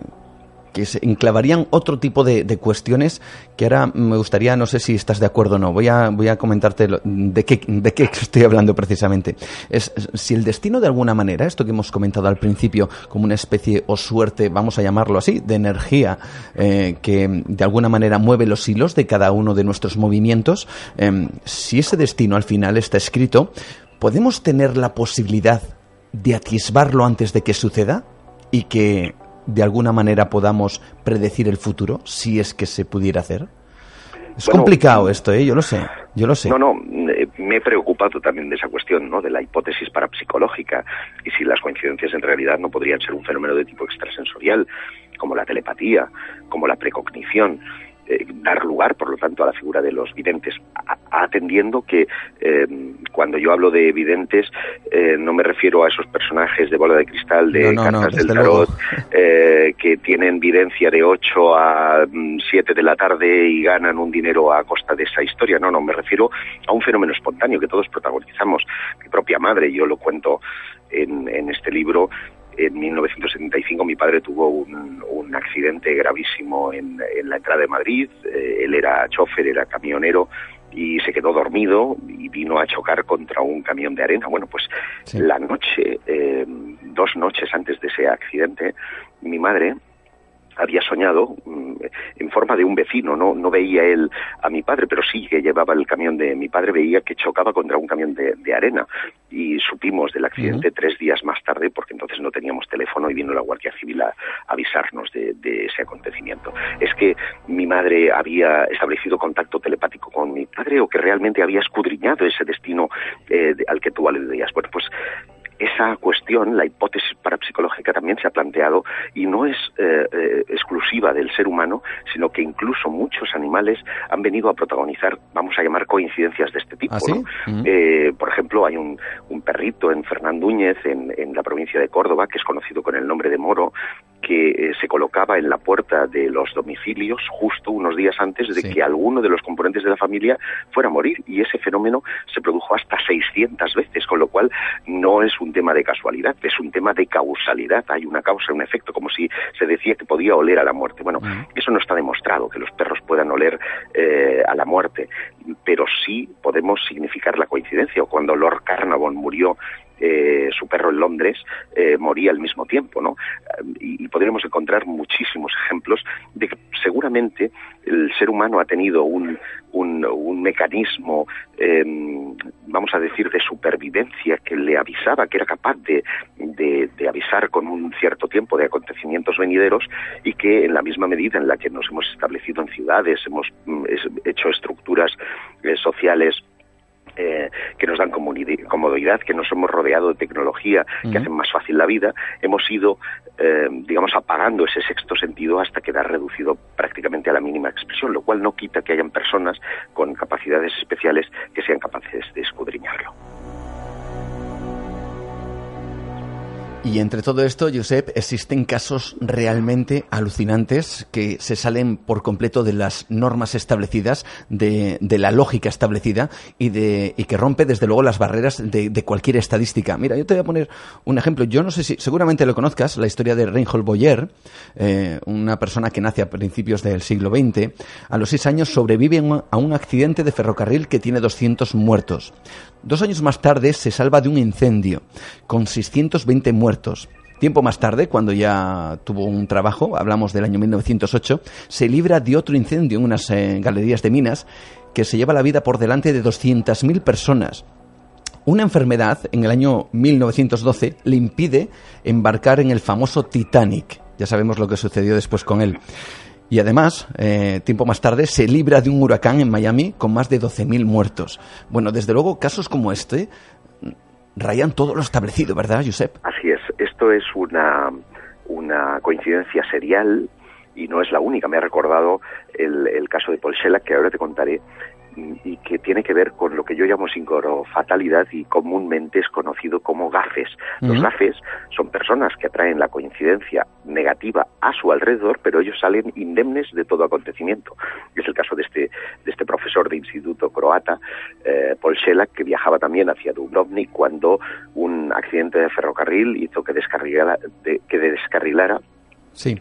[SPEAKER 1] que se enclavarían otro tipo de, cuestiones que ahora me gustaría, no sé si estás de acuerdo o no, voy a, voy a comentarte de, qué, de qué estoy hablando precisamente. Es si el destino de alguna manera, esto que hemos comentado al principio, como una especie o suerte, vamos a llamarlo así, de energía eh, que de alguna manera mueve los hilos de cada uno de nuestros movimientos, em, si ese destino al final está escrito, ¿podemos tener la posibilidad de atisbarlo antes de que suceda? y que de alguna manera podamos predecir el futuro, si es que se pudiera hacer? Es complicado esto, ¿eh? Yo lo sé, yo lo sé.
[SPEAKER 9] No, no, eh, me he preocupado también de esa cuestión, ¿no? De la hipótesis parapsicológica y si las coincidencias en realidad no podrían ser un fenómeno de tipo extrasensorial, como la telepatía, como la precognición. Eh, dar lugar, por lo tanto, a la figura de los videntes, atendiendo que eh, cuando yo hablo de videntes eh, no me refiero a esos personajes de bola de cristal, de cartas del tarot, que tienen videncia de 8 a 7 mm, de la tarde y ganan un dinero a costa de esa historia. No, no, me refiero a un fenómeno espontáneo que todos protagonizamos. Mi propia madre, yo lo cuento en, en este libro, en 1975 mi padre tuvo un, un accidente gravísimo en, en, la entrada de Madrid. Eh, él era chofer, era camionero y se quedó dormido y vino a chocar contra un camión de arena. Bueno, pues la noche, eh, dos noches antes de ese accidente, mi madre había soñado mm, en forma de un vecino, no, no veía él a mi padre, pero sí que llevaba el camión de mi padre, veía que chocaba contra un camión de, arena y supimos del accidente tres días más tarde porque entonces no teníamos teléfono y vino la Guardia Civil a, avisarnos de, ese acontecimiento. Es que mi madre había establecido contacto telepático con mi padre o que realmente había escudriñado ese destino eh, al que tú aludías. Bueno, pues esa cuestión, la hipótesis parapsicológica también se ha planteado y no es eh, eh, exclusiva del ser humano, sino que incluso muchos animales han venido a protagonizar, vamos a llamar coincidencias de este tipo. ¿Ah, eh, por ejemplo, hay un, perrito en Fernandúñez, en, en la provincia de Córdoba, que es conocido con el nombre de Moro, que eh, se colocaba en la puerta de los domicilios justo unos días antes de que alguno de los componentes de la familia fuera a morir y ese fenómeno se produjo hasta 600 veces, con lo cual no es un tema de casualidad, es un tema de causalidad, hay una causa, un efecto, como si se decía que podía oler a la muerte. Bueno, eso no está demostrado, que los perros puedan oler eh, a la muerte, pero sí podemos significar la coincidencia. O cuando Lord Carnarvon murió eh, su perro en Londres eh, moría al mismo tiempo, ¿no? Y, podríamos encontrar muchísimos ejemplos de que seguramente el ser humano ha tenido un, un, mecanismo, em, vamos a decir, de supervivencia que le avisaba, que era capaz de, de, avisar con un cierto tiempo de acontecimientos venideros y que en la misma medida en la que nos hemos establecido en ciudades, hemos mm, hecho estructuras eh, sociales eh, que nos dan comodidad, que nos hemos rodeado de tecnología, que hacen más fácil la vida, hemos ido, eh, digamos, apagando ese sexto sentido hasta quedar reducido prácticamente a la mínima expresión, lo cual no quita que hayan personas con capacidades especiales que sean capaces de escudriñarlo.
[SPEAKER 1] Y entre todo esto, Josep, existen casos realmente alucinantes que se salen por completo de las normas establecidas, de, de la lógica establecida y, de, y que rompe desde luego las barreras de, de, cualquier estadística. Mira, yo te voy a poner un ejemplo. Yo no sé si, seguramente lo conozcas, la historia de Reinhold Boyer, eh, una persona que nace a principios del siglo XX. A los seis años sobrevive a un accidente de ferrocarril que tiene 200 muertos. Dos años más tarde se salva de un incendio, con 620 muertos. Tiempo más tarde, cuando ya tuvo un trabajo, hablamos del año 1908, se libra de otro incendio en unas eh, galerías de minas que se lleva la vida por delante de 200.000 personas. Una enfermedad en el año 1912 le impide embarcar en el famoso Titanic. Ya sabemos lo que sucedió después con él. Y además, eh, tiempo más tarde, se libra de un huracán en Miami con más de 12.000 muertos. Bueno, desde luego, casos como este rayan todo lo establecido, ¿verdad, Josep?
[SPEAKER 9] Así es. Esto es una, una coincidencia serial y no es la única. Me ha recordado el, el caso de Paul Shellac, que ahora te contaré, y que tiene que ver con lo que yo llamo fatalidad y comúnmente es conocido como gafes. Los gafes son personas que atraen la coincidencia negativa a su alrededor, pero ellos salen indemnes de todo acontecimiento. Es el caso de este, de este profesor de instituto croata, eh, Paul Shellac, que viajaba también hacia Dubrovnik cuando un accidente de ferrocarril hizo que descarrilara, que descarrilara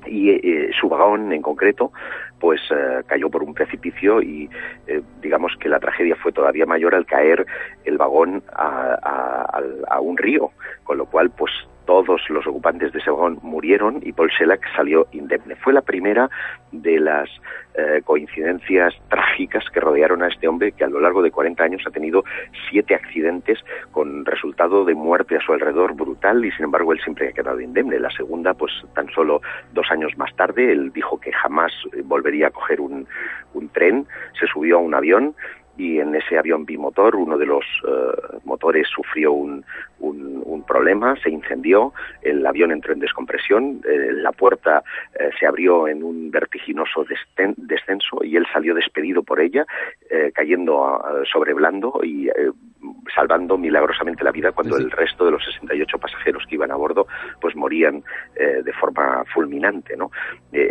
[SPEAKER 9] y eh, su vagón en concreto pues eh, cayó por un precipicio y eh, digamos que la tragedia fue todavía mayor al caer el vagón a, a, un río, con lo cual pues todos los ocupantes de ese vagón murieron y Paul Shellac salió indemne. Fue la primera de las eh, coincidencias trágicas que rodearon a este hombre que a lo largo de 40 años ha tenido siete accidentes con resultado de muerte a su alrededor brutal y sin embargo él siempre ha quedado indemne. La segunda, pues tan solo dos años más tarde, él dijo que jamás volvería a coger un, un tren, se subió a un avión y en ese avión bimotor uno de los eh, motores sufrió un, un, problema, se incendió, el avión entró en descompresión, eh, la puerta eh, se abrió en un vertiginoso descenso y él salió despedido por ella, cayendo sobre blando y salvando milagrosamente la vida cuando el resto de los 68 pasajeros que iban a bordo pues morían de forma fulminante. ¿no?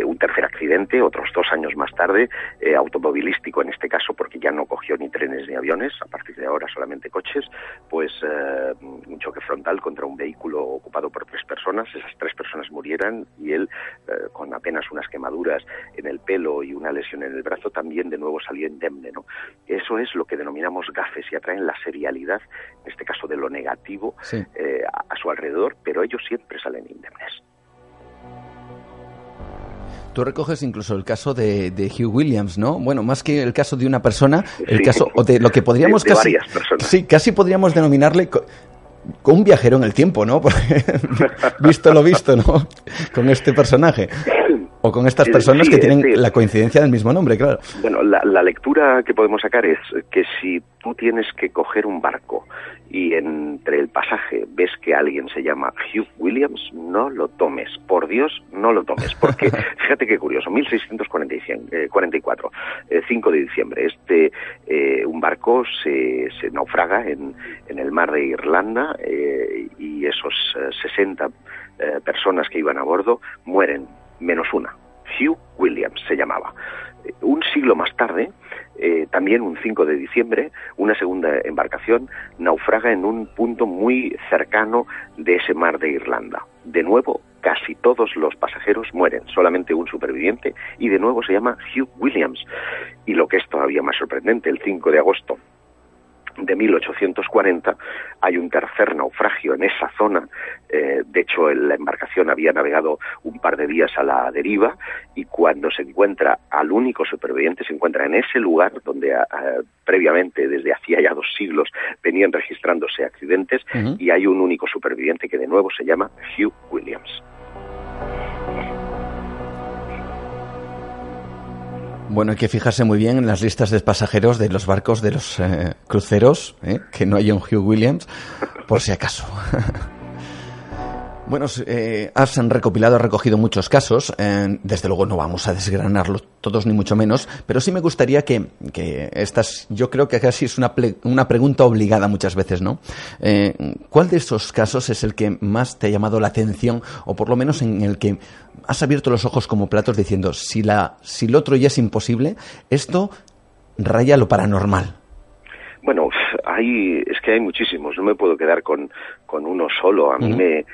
[SPEAKER 9] un tercer accidente, otros dos años más tarde, automovilístico en este caso porque ya no cogió ni trenes ni aviones, a partir de ahora solamente coches, pues eh, un choque frontal contra un vehículo ocupado por tres personas, esas tres personas murieran y él, eh, con apenas unas quemaduras en el pelo y una lesión en el brazo, también de nuevo salió indemne. ¿no? Eso es lo que denominamos gafes y atraen la serialidad, en este caso de lo negativo, eh, a su alrededor, pero ellos siempre salen indemnes.
[SPEAKER 1] Tú recoges incluso el caso de, Hugh Williams, ¿no? Bueno, más que el caso de una persona, el caso o de lo que podríamos casi, sí, casi podríamos denominarle con un viajero en el tiempo, ¿no? visto lo visto, ¿no? Con este personaje. O con estas personas que tienen la coincidencia del mismo nombre, claro.
[SPEAKER 9] Bueno, la, la, lectura que podemos sacar es que si tú tienes que coger un barco y entre el pasaje ves que alguien se llama Hugh Williams, no lo tomes. Por Dios, no lo tomes. Porque, fíjate qué curioso, 1644, 5 eh, de diciembre, este, eh, un barco se, se naufraga en, en, el mar de Irlanda eh, y esos 60 eh, personas que iban a bordo mueren, menos una. Hugh Williams se llamaba. Un siglo más tarde, eh, también un 5 de diciembre, una segunda embarcación naufraga en un punto muy cercano de ese mar de Irlanda. De nuevo, casi todos los pasajeros mueren, solamente un superviviente, y de nuevo se llama Hugh Williams. Y lo que es todavía más sorprendente, el 5 de agosto de 1840 hay un tercer naufragio en esa zona. Eh, de hecho, la embarcación había navegado un par de días a la deriva y cuando se encuentra al único superviviente, se encuentra en ese lugar donde ah, ah, previamente, desde hacía ya dos siglos, venían registrándose accidentes y hay un único superviviente que de nuevo se llama Hugh Williams.
[SPEAKER 1] Bueno, hay que fijarse muy bien en las listas de pasajeros de los barcos de los eh, cruceros, ¿eh? que no haya un Hugh Williams, por si acaso. Bueno, eh, has recopilado, has recogido muchos casos. Eh, desde luego no vamos a desgranarlos todos ni mucho menos, pero sí me gustaría que, que estas, yo creo que casi es una, una pregunta obligada muchas veces, ¿no? Eh, ¿Cuál de esos casos es el que más te ha llamado la atención o por lo menos en el que has abierto los ojos como platos diciendo si la, si lo otro ya es imposible, esto raya lo paranormal?
[SPEAKER 9] Bueno, hay, es que hay muchísimos, no me puedo quedar con, con uno solo. A mí me,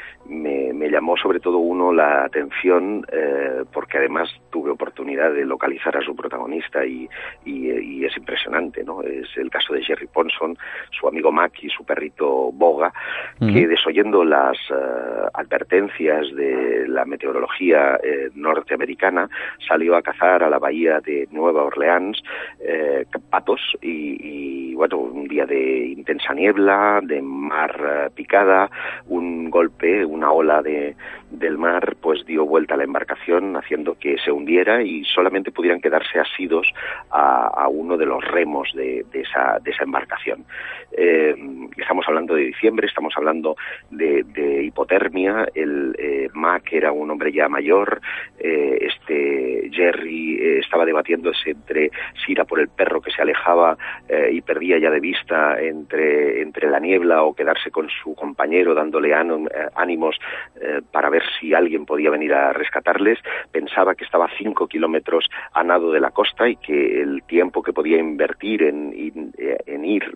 [SPEAKER 9] me, llamó sobre todo uno la atención eh, porque además tuve oportunidad de localizar a su protagonista y, y, es impresionante, ¿no? Es el caso de Jerry Ponson, su amigo Mac y su perrito Boga, que desoyendo las eh, advertencias de la meteorología eh, norteamericana salió a cazar a la bahía de Nueva Orleans patos y, y, bueno, un día de intensa niebla, de mar picada, un golpe, una ola de, del mar pues dio vuelta a la embarcación haciendo que se hundiera y solamente pudieran quedarse asidos a, uno de los remos de, esa, de esa embarcación. Eh, estamos hablando de diciembre, estamos hablando de, hipotermia, el eh, Mac era un hombre ya mayor, eh, este Jerry estaba debatiéndose entre si ir a por el perro que se alejaba y perdía ya de vista entre, entre la niebla o quedarse con su compañero dándole ánimos para ver si alguien podía venir a rescatarles. Pensaba que estaba a cinco kilómetros a nado de la costa y que el tiempo que podía invertir en, ir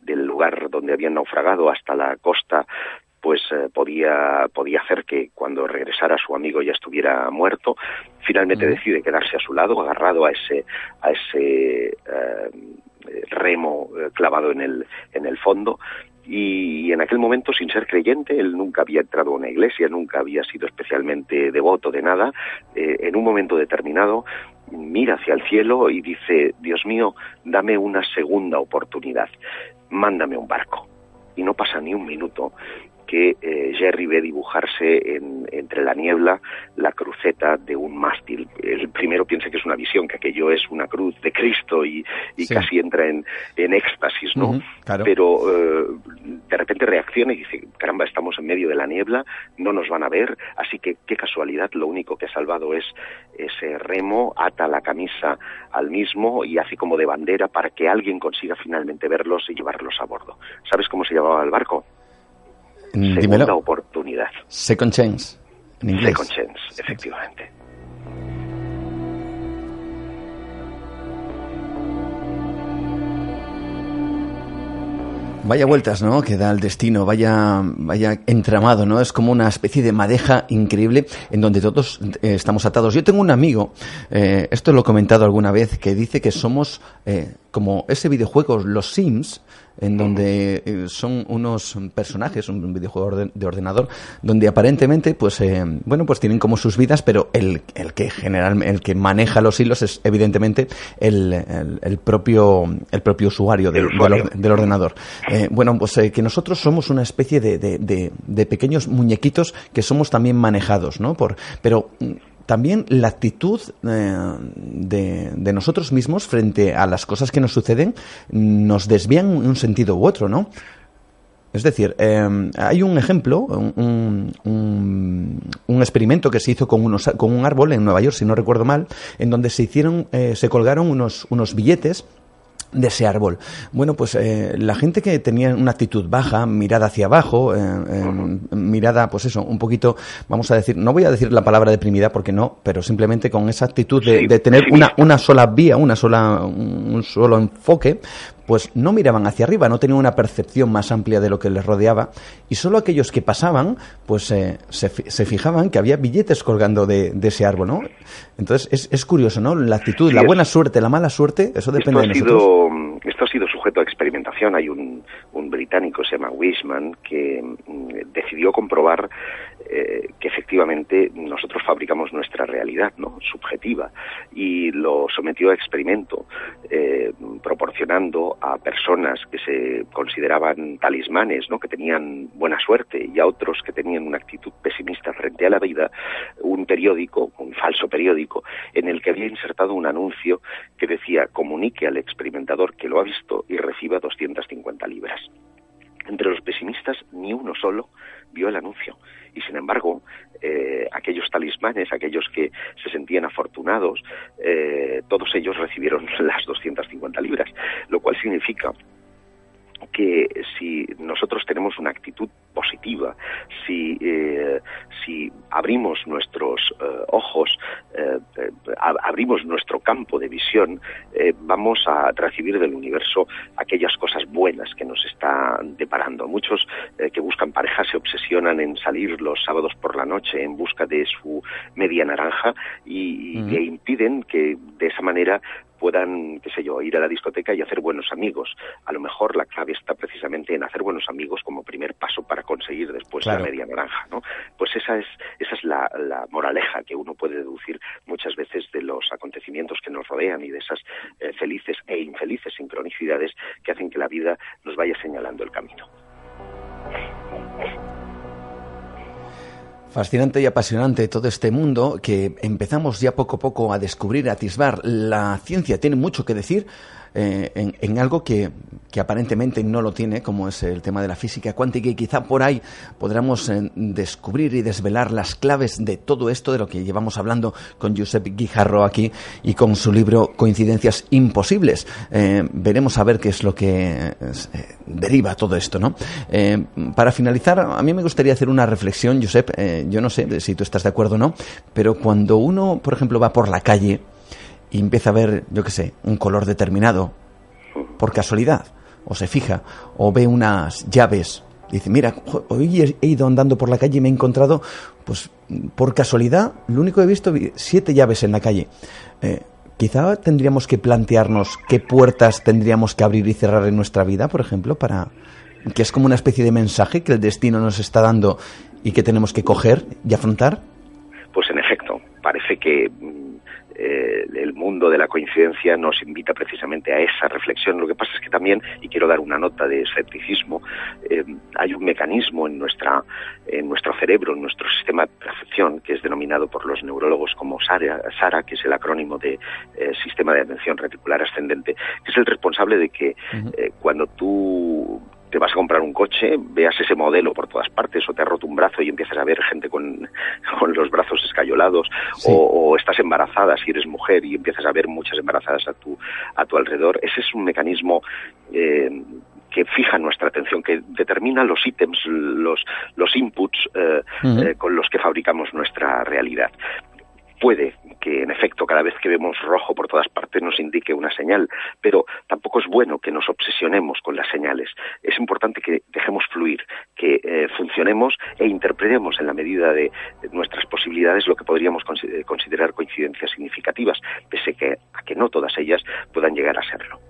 [SPEAKER 9] del lugar donde habían naufragado hasta la costa pues eh, podía, podía hacer que cuando regresara su amigo ya estuviera muerto. Finalmente decide quedarse a su lado, agarrado a ese, a ese eh, remo eh, clavado en el, en el fondo y en aquel momento, sin ser creyente, él nunca había entrado a una iglesia, nunca había sido especialmente devoto de nada, eh, en un momento determinado mira hacia el cielo y dice, Dios mío, dame una segunda oportunidad, mándame un barco. Y no pasa ni un minuto que eh, Jerry ve dibujarse entre la niebla la cruceta de un mástil. El primero piensa que es una visión, que aquello es una cruz de Cristo y, casi entra en, éxtasis, ¿no? Pero eh, de repente reacciona y dice, caramba, estamos en medio de la niebla, no nos van a ver, así que qué casualidad, lo único que ha salvado es ese remo, ata la camisa al mismo y hace como de bandera para que alguien consiga finalmente verlos y llevarlos a bordo. ¿Sabes cómo se llamaba el barco?
[SPEAKER 1] Mm,
[SPEAKER 9] segunda oportunidad.
[SPEAKER 1] Second chance, en inglés.
[SPEAKER 9] Second chance, efectivamente.
[SPEAKER 1] Vaya vueltas, ¿no? Que da el destino, vaya, vaya entramado, ¿no? Es como una especie de madeja increíble en donde todos eh, estamos atados. Yo tengo un amigo, eh, esto lo he comentado alguna vez, que dice que somos eh, como ese videojuego, los Sims, en donde eh, son unos personajes, un videojuego de ordenador, donde aparentemente, pues, eh, bueno, pues tienen como sus vidas, pero el, el que generalmente, el que maneja los hilos es evidentemente el, el, propio, el propio usuario, del, del, ordenador. Eh, bueno, pues que nosotros somos una especie de, de, de, de, pequeños muñequitos que somos también manejados, ¿no? Por, pero también la actitud eh, de, nosotros mismos frente a las cosas que nos suceden nos desvían en un sentido u otro, ¿no? Es decir, eh, hay un ejemplo, un, un, experimento que se hizo con, unos, con un árbol en Nueva York, si no recuerdo mal, en donde se hicieron, eh, se colgaron unos, unos billetes de ese árbol. Bueno, pues eh, la gente que tenía una actitud baja, mirada hacia abajo, eh, mirada, pues eso, un poquito, vamos a decir, no voy a decir la palabra deprimida porque no, pero simplemente con esa actitud de, de tener una, una sola vía, una sola, un solo enfoque, pues no miraban hacia arriba, no tenían una percepción más amplia de lo que les rodeaba y solo aquellos que pasaban, pues eh, se, se, fijaban que había billetes colgando de, de ese árbol, ¿no? Entonces es, es, curioso, ¿no? La actitud, sí, la buena suerte, la mala suerte, eso depende
[SPEAKER 9] esto
[SPEAKER 1] de nosotros.
[SPEAKER 9] Sido, esto ha sido sujeto a experimentación. Hay un, un británico, se llama Wiseman, que mm, decidió comprobar eh, que efectivamente nosotros fabricamos nuestra realidad, ¿no? Subjetiva. Y lo sometió a experimento, eh, proporcionando a personas que se consideraban talismanes, ¿no? Que tenían buena suerte y a otros que tenían una actitud pesimista frente a la vida, un periódico, un falso periódico, en el que había insertado un anuncio que decía comunique al experimentador que lo ha visto y reciba 250 libras. Entre los pesimistas, ni uno solo vio el anuncio. Y sin embargo, eh, aquellos talismanes, aquellos que se sentían afortunados, eh, todos ellos recibieron las 250 libras, lo cual significa que si nosotros tenemos una actitud positiva, si, eh, si abrimos nuestros eh, ojos, eh, abrimos nuestro campo de visión, vamos a recibir del universo aquellas cosas buenas que nos está deparando. Muchos que buscan pareja se obsesionan en salir los sábados por la noche en busca de su media naranja y, -huh. e impiden que de esa manera puedan, qué sé yo, ir a la discoteca y hacer buenos amigos. A lo mejor la clave está precisamente en hacer buenos amigos como primer paso para conseguir después claro. la media naranja, ¿no? Pues esa es, esa es la, la, moraleja que uno puede deducir muchas veces de los acontecimientos que nos rodean y de esas eh, felices e infelices sincronicidades que hacen que la vida nos vaya señalando el camino.
[SPEAKER 1] Fascinante y apasionante todo este mundo que empezamos ya poco a poco a descubrir, a atisbar. La ciencia tiene mucho que decir eh, en, algo que, aparentemente no lo tiene, como es el tema de la física cuántica, y quizá por ahí podamos eh, descubrir y desvelar las claves de todo esto, de lo que llevamos hablando con Josep Guijarro aquí y con su libro Coincidencias Imposibles. Eh, veremos a ver qué es lo que deriva todo esto, ¿no? para finalizar, a mí me gustaría hacer una reflexión, Josep, yo no sé si tú estás de acuerdo o no, pero cuando uno, por ejemplo, va por la calle, y empieza a ver, yo qué sé, un color determinado, por casualidad, o se fija, o ve unas llaves, dice, mira, hoy he ido andando por la calle y me he encontrado, pues por casualidad, lo único que he visto, siete llaves en la calle. Eh, quizá tendríamos que plantearnos qué puertas tendríamos que abrir y cerrar en nuestra vida, por ejemplo, para que es como una especie de mensaje que el destino nos está dando y que tenemos que coger y afrontar.
[SPEAKER 9] Pues en efecto, parece que eh, el mundo de la coincidencia nos invita precisamente a esa reflexión. Lo que pasa es que también, y quiero dar una nota de escepticismo, eh, hay un mecanismo en, nuestra, en nuestro cerebro, en nuestro sistema de percepción, que es denominado por los neurólogos como SARA, SARA que es el acrónimo de eh, Sistema de Atención Reticular Ascendente, que es el responsable de que uh -huh. cuando tú te vas a comprar un coche, veas ese modelo por todas partes o te ha roto un brazo y empiezas a ver gente con, con los brazos escayolados sí. o, o, estás embarazada si eres mujer y empiezas a ver muchas embarazadas a tu, a tu alrededor. Ese es un mecanismo eh, que fija nuestra atención, que determina los ítems, los, los inputs eh, uh -huh. eh, con los que fabricamos nuestra realidad puede que en efecto cada vez que vemos rojo por todas partes nos indique una señal, pero tampoco es bueno que nos obsesionemos con las señales. Es importante que dejemos fluir, que eh, funcionemos e interpretemos en la medida de nuestras posibilidades lo que podríamos considerar coincidencias significativas, pese a que no todas ellas puedan llegar a serlo.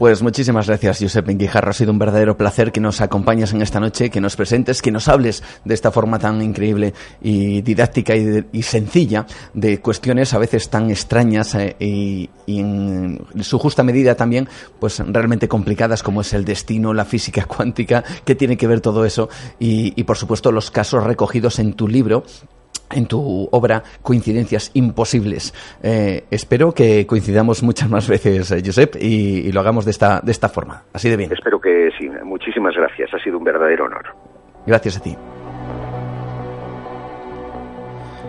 [SPEAKER 1] Pues muchísimas gracias, Josep Guijarro. Ha sido un verdadero placer que nos acompañes en esta noche, que nos presentes, que nos hables de esta forma tan increíble y didáctica y, de, y sencilla de cuestiones a veces tan extrañas eh, y, en su justa medida también, pues realmente complicadas como es el destino, la física cuántica, que tiene que ver todo eso y por supuesto los casos recogidos en tu libro en tu obra Coincidencias Imposibles. Eh, espero que coincidamos muchas más veces, eh, Josep, y, y, lo hagamos de esta, de esta forma, así de bien.
[SPEAKER 9] Espero que sí. Muchísimas gracias. Ha sido un verdadero honor.
[SPEAKER 1] Gracias a ti.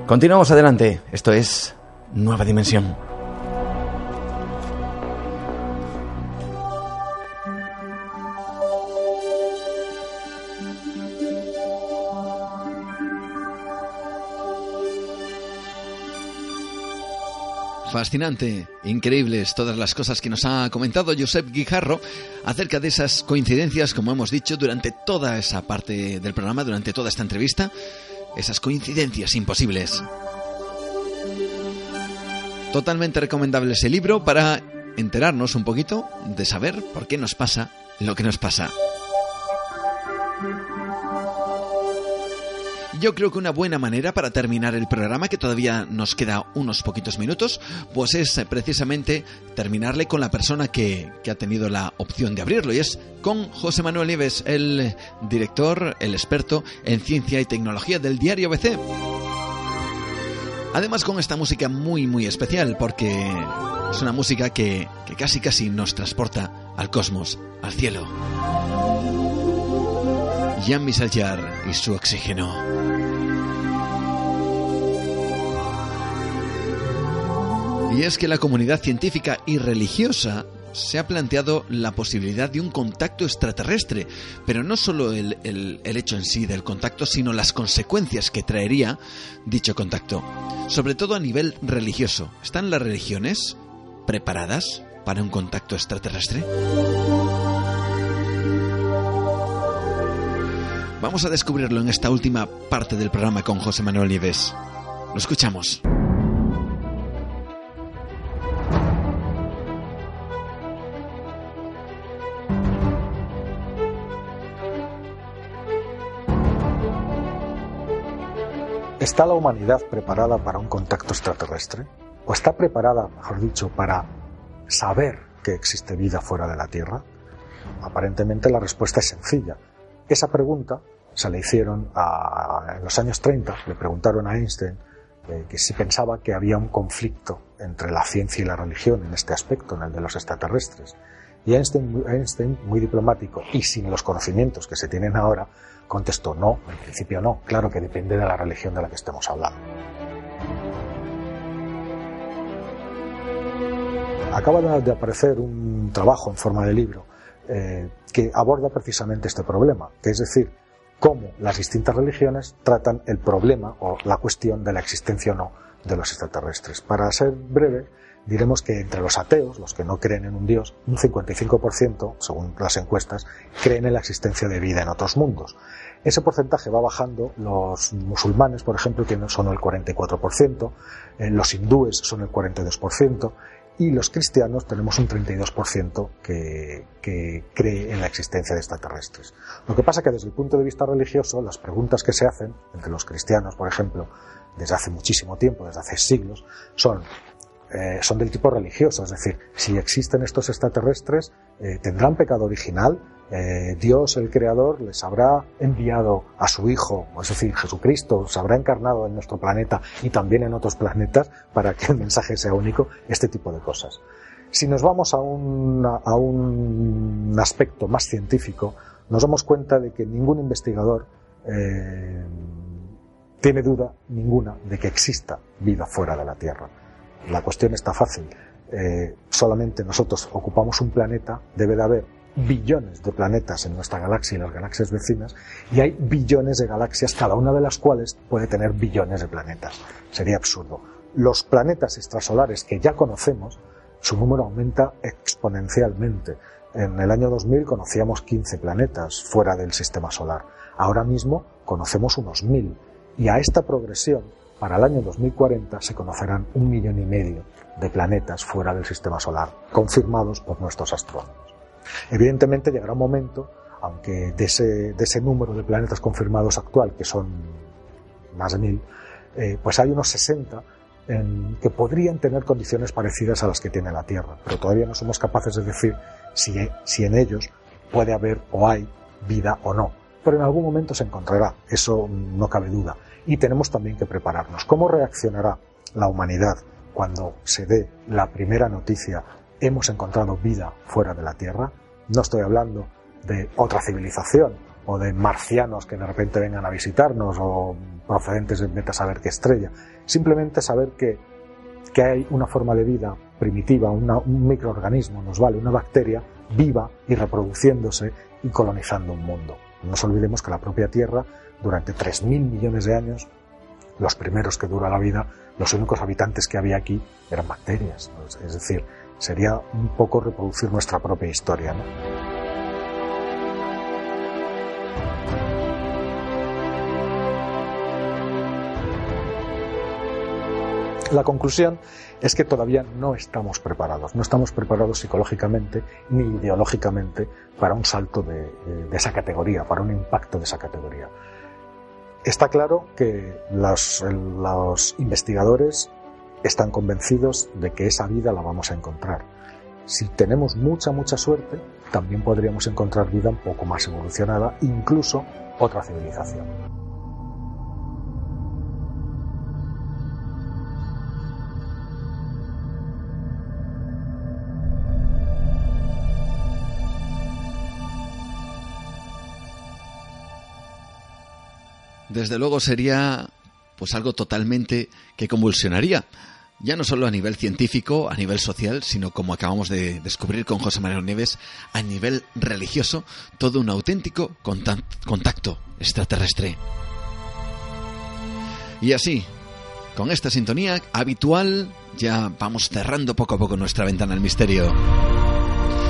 [SPEAKER 1] Continuamos adelante. Esto es Nueva Dimensión. Fascinante, increíbles todas las cosas que nos ha comentado Josep Guijarro acerca de esas coincidencias, como hemos dicho, durante toda esa parte del programa, durante toda esta entrevista, esas coincidencias imposibles. Totalmente recomendable ese libro para enterarnos un poquito de saber por qué nos pasa lo que nos pasa. Yo creo que una buena manera para terminar el programa, que todavía nos queda unos poquitos minutos, pues es eh, precisamente terminarle con la persona que, que ha tenido la opción de abrirlo, y es con José Manuel Nieves, el director, el experto en ciencia y tecnología del diario BC. Además con esta música muy muy especial porque es una música que, que casi casi nos transporta al cosmos, al cielo. Michel Jarre y su oxígeno. Y es que la comunidad científica y religiosa se ha planteado la posibilidad de un contacto extraterrestre, pero no solo el, el, el, hecho en sí del contacto, sino las consecuencias que traería dicho contacto, sobre todo a nivel religioso. ¿Están las religiones preparadas para un contacto extraterrestre? Vamos a descubrirlo en esta última parte del programa con José Manuel Nieves. Lo escuchamos.
[SPEAKER 2] ¿Está la humanidad preparada para un contacto extraterrestre? ¿O está preparada, mejor dicho, para saber que existe vida fuera de la Tierra? Aparentemente la respuesta es sencilla. Esa pregunta se le hicieron en los años 30, le preguntaron a Einstein eh, que si pensaba que había un conflicto entre la ciencia y la religión en este aspecto, en el de los extraterrestres. Y Einstein, Einstein, muy diplomático y sin los conocimientos que se tienen ahora, contestó no, en principio no, claro que depende de la religión de la que estemos hablando. Acaba de aparecer un trabajo en forma de libro eh, que aborda precisamente este problema, que es decir, cómo las distintas religiones tratan el problema o la cuestión de la existencia o no de los extraterrestres. Para ser breve, diremos que entre los ateos, los que no creen en un Dios, un 55%, según las encuestas, creen en la existencia de vida en otros mundos. Ese porcentaje va bajando, los musulmanes, por ejemplo, tienen, son el 44%, eh, los hindúes son el 42%, y los cristianos tenemos un 32% que, que cree en la existencia de extraterrestres. Lo que pasa que desde el punto de vista religioso, las preguntas que se hacen entre los cristianos, por ejemplo, desde hace muchísimo tiempo, desde hace siglos, son eh, son del tipo religioso, es decir, si existen estos extraterrestres, eh, ¿tendrán pecado original? Eh, Dios, el Creador, les habrá enviado a su Hijo, es decir, Jesucristo, se habrá encarnado en nuestro planeta y también en otros planetas para que el mensaje sea único, este tipo de cosas. Si nos vamos a un, a un aspecto más científico, nos damos cuenta de que ningún investigador eh, tiene duda ninguna de que exista vida fuera de la Tierra. La cuestión está fácil. Eh, solamente nosotros ocupamos un planeta, debe de haber billones de planetas en nuestra galaxia y las galaxias vecinas, y hay billones de galaxias, cada una de las cuales puede tener billones de planetas. Sería absurdo. Los planetas extrasolares que ya conocemos, su número aumenta exponencialmente. En el año 2000 conocíamos 15 planetas fuera del sistema solar. Ahora mismo conocemos unos 1000. Y a esta progresión para el año 2040 se conocerán un millón y medio de planetas fuera del sistema solar, confirmados por nuestros astrónomos. Evidentemente llegará un momento, aunque de ese, de ese número de planetas confirmados actual, que son más de mil, eh, pues hay unos 60 en, que podrían tener condiciones parecidas a las que tiene la Tierra, pero todavía no somos capaces de decir si en ellos puede haber o hay vida o no. Pero en algún momento se encontrará, eso no cabe duda y tenemos también que prepararnos. ¿Cómo reaccionará la humanidad cuando se dé la primera noticia hemos encontrado vida fuera de la Tierra? No estoy hablando de otra civilización o de marcianos que de repente vengan a visitarnos o procedentes de vete a saber qué estrella. Simplemente saber que, que hay una forma de vida primitiva, un microorganismo, nos vale, una bacteria viva y reproduciéndose y colonizando un mundo. No nos olvidemos que la propia Tierra durante 3.000 millones de años los primeros que dura la vida, los únicos habitantes que había aquí eran bacterias. Es decir, sería un poco reproducir nuestra propia historia. ¿no? La conclusión es que todavía no estamos preparados, no estamos preparados psicológicamente ni ideológicamente para un salto de, de esa categoría, para un impacto de esa categoría. Está claro que los investigadores están convencidos de que esa vida la vamos a encontrar. Si tenemos mucha, mucha suerte, también podríamos encontrar vida un poco más evolucionada, incluso otra civilización.
[SPEAKER 1] desde luego sería pues algo totalmente que convulsionaría. Ya no solo a nivel científico, a nivel social, sino como acabamos de descubrir con José Manuel Nieves, a nivel religioso, todo un auténtico contacto extraterrestre. Y así, con esta sintonía habitual, ya vamos cerrando poco a poco nuestra ventana al misterio.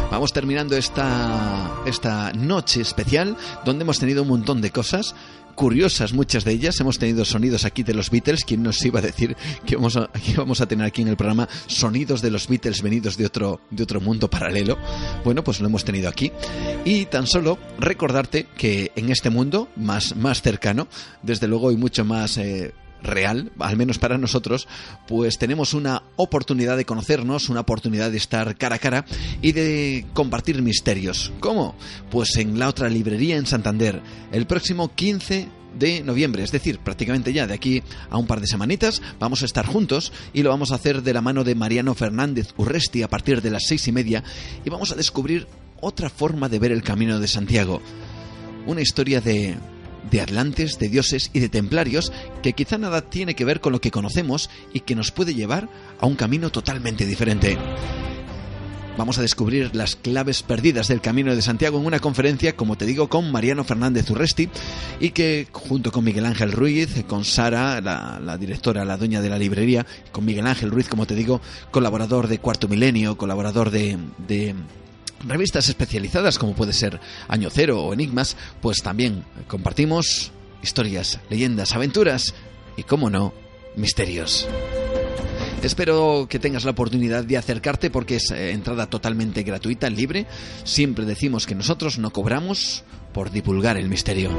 [SPEAKER 1] Vamos terminando esta, esta noche especial donde hemos tenido un montón de cosas curiosas, muchas de ellas. Hemos tenido sonidos aquí de los Beatles. ¿Quién nos iba a decir que vamos a, a tener aquí en el programa sonidos de los Beatles venidos de otro, de otro mundo paralelo? Bueno, pues lo hemos tenido aquí. Y tan solo recordarte que en este mundo más, más cercano, desde luego y mucho más eh, real, al menos para nosotros, pues tenemos una oportunidad de conocernos, una oportunidad de estar cara a cara y de compartir misterios. ¿Cómo? Pues en la otra librería en Santander, el próximo 15 de noviembre, es decir, prácticamente ya de aquí a un par de semanitas, vamos a estar juntos y lo vamos a hacer de la mano de Mariano Fernández Urresti a partir de las seis y media y vamos a descubrir otra forma de ver el camino de Santiago. Una historia de de atlantes, de dioses y de templarios que quizá nada tiene que ver con lo que conocemos y que nos puede llevar a un camino totalmente diferente. Vamos a descubrir las claves perdidas del Camino de Santiago en una conferencia, como te digo, con Mariano Fernández Urresti y que junto con Miguel Ángel Ruiz, con Sara, la, directora, la dueña de la librería, con Miguel Ángel Ruiz, como te digo, colaborador de Cuarto Milenio, colaborador de revistas especializadas como puede ser Año Cero o Enigmas, pues también compartimos historias, leyendas, aventuras y, como no, misterios. Espero que tengas la oportunidad de acercarte porque es eh, entrada totalmente gratuita, libre. Siempre decimos que nosotros no cobramos por divulgar el misterio.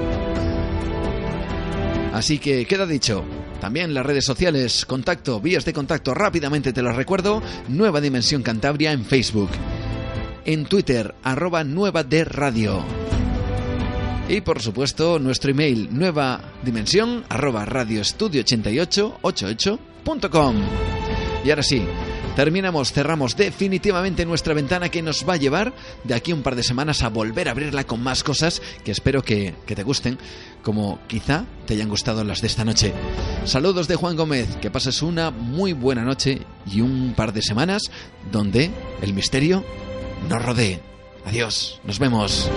[SPEAKER 1] Así que queda dicho. También las redes sociales, contacto, vías de contacto, rápidamente te las recuerdo. Nueva Dimensión Cantabria en Facebook en Twitter, arroba nueva de radio. Y por supuesto, nuestro email, nueva dimensión, arroba radioestudio8888.com. Y ahora sí, terminamos, cerramos definitivamente nuestra ventana que nos va a llevar de aquí un par de semanas a volver a abrirla con más cosas que espero que, que te gusten, como quizá te hayan gustado las de esta noche. Saludos de Juan Gómez, que pases una muy buena noche y un par de semanas donde el misterio nos rodee. Adiós, nos vemos.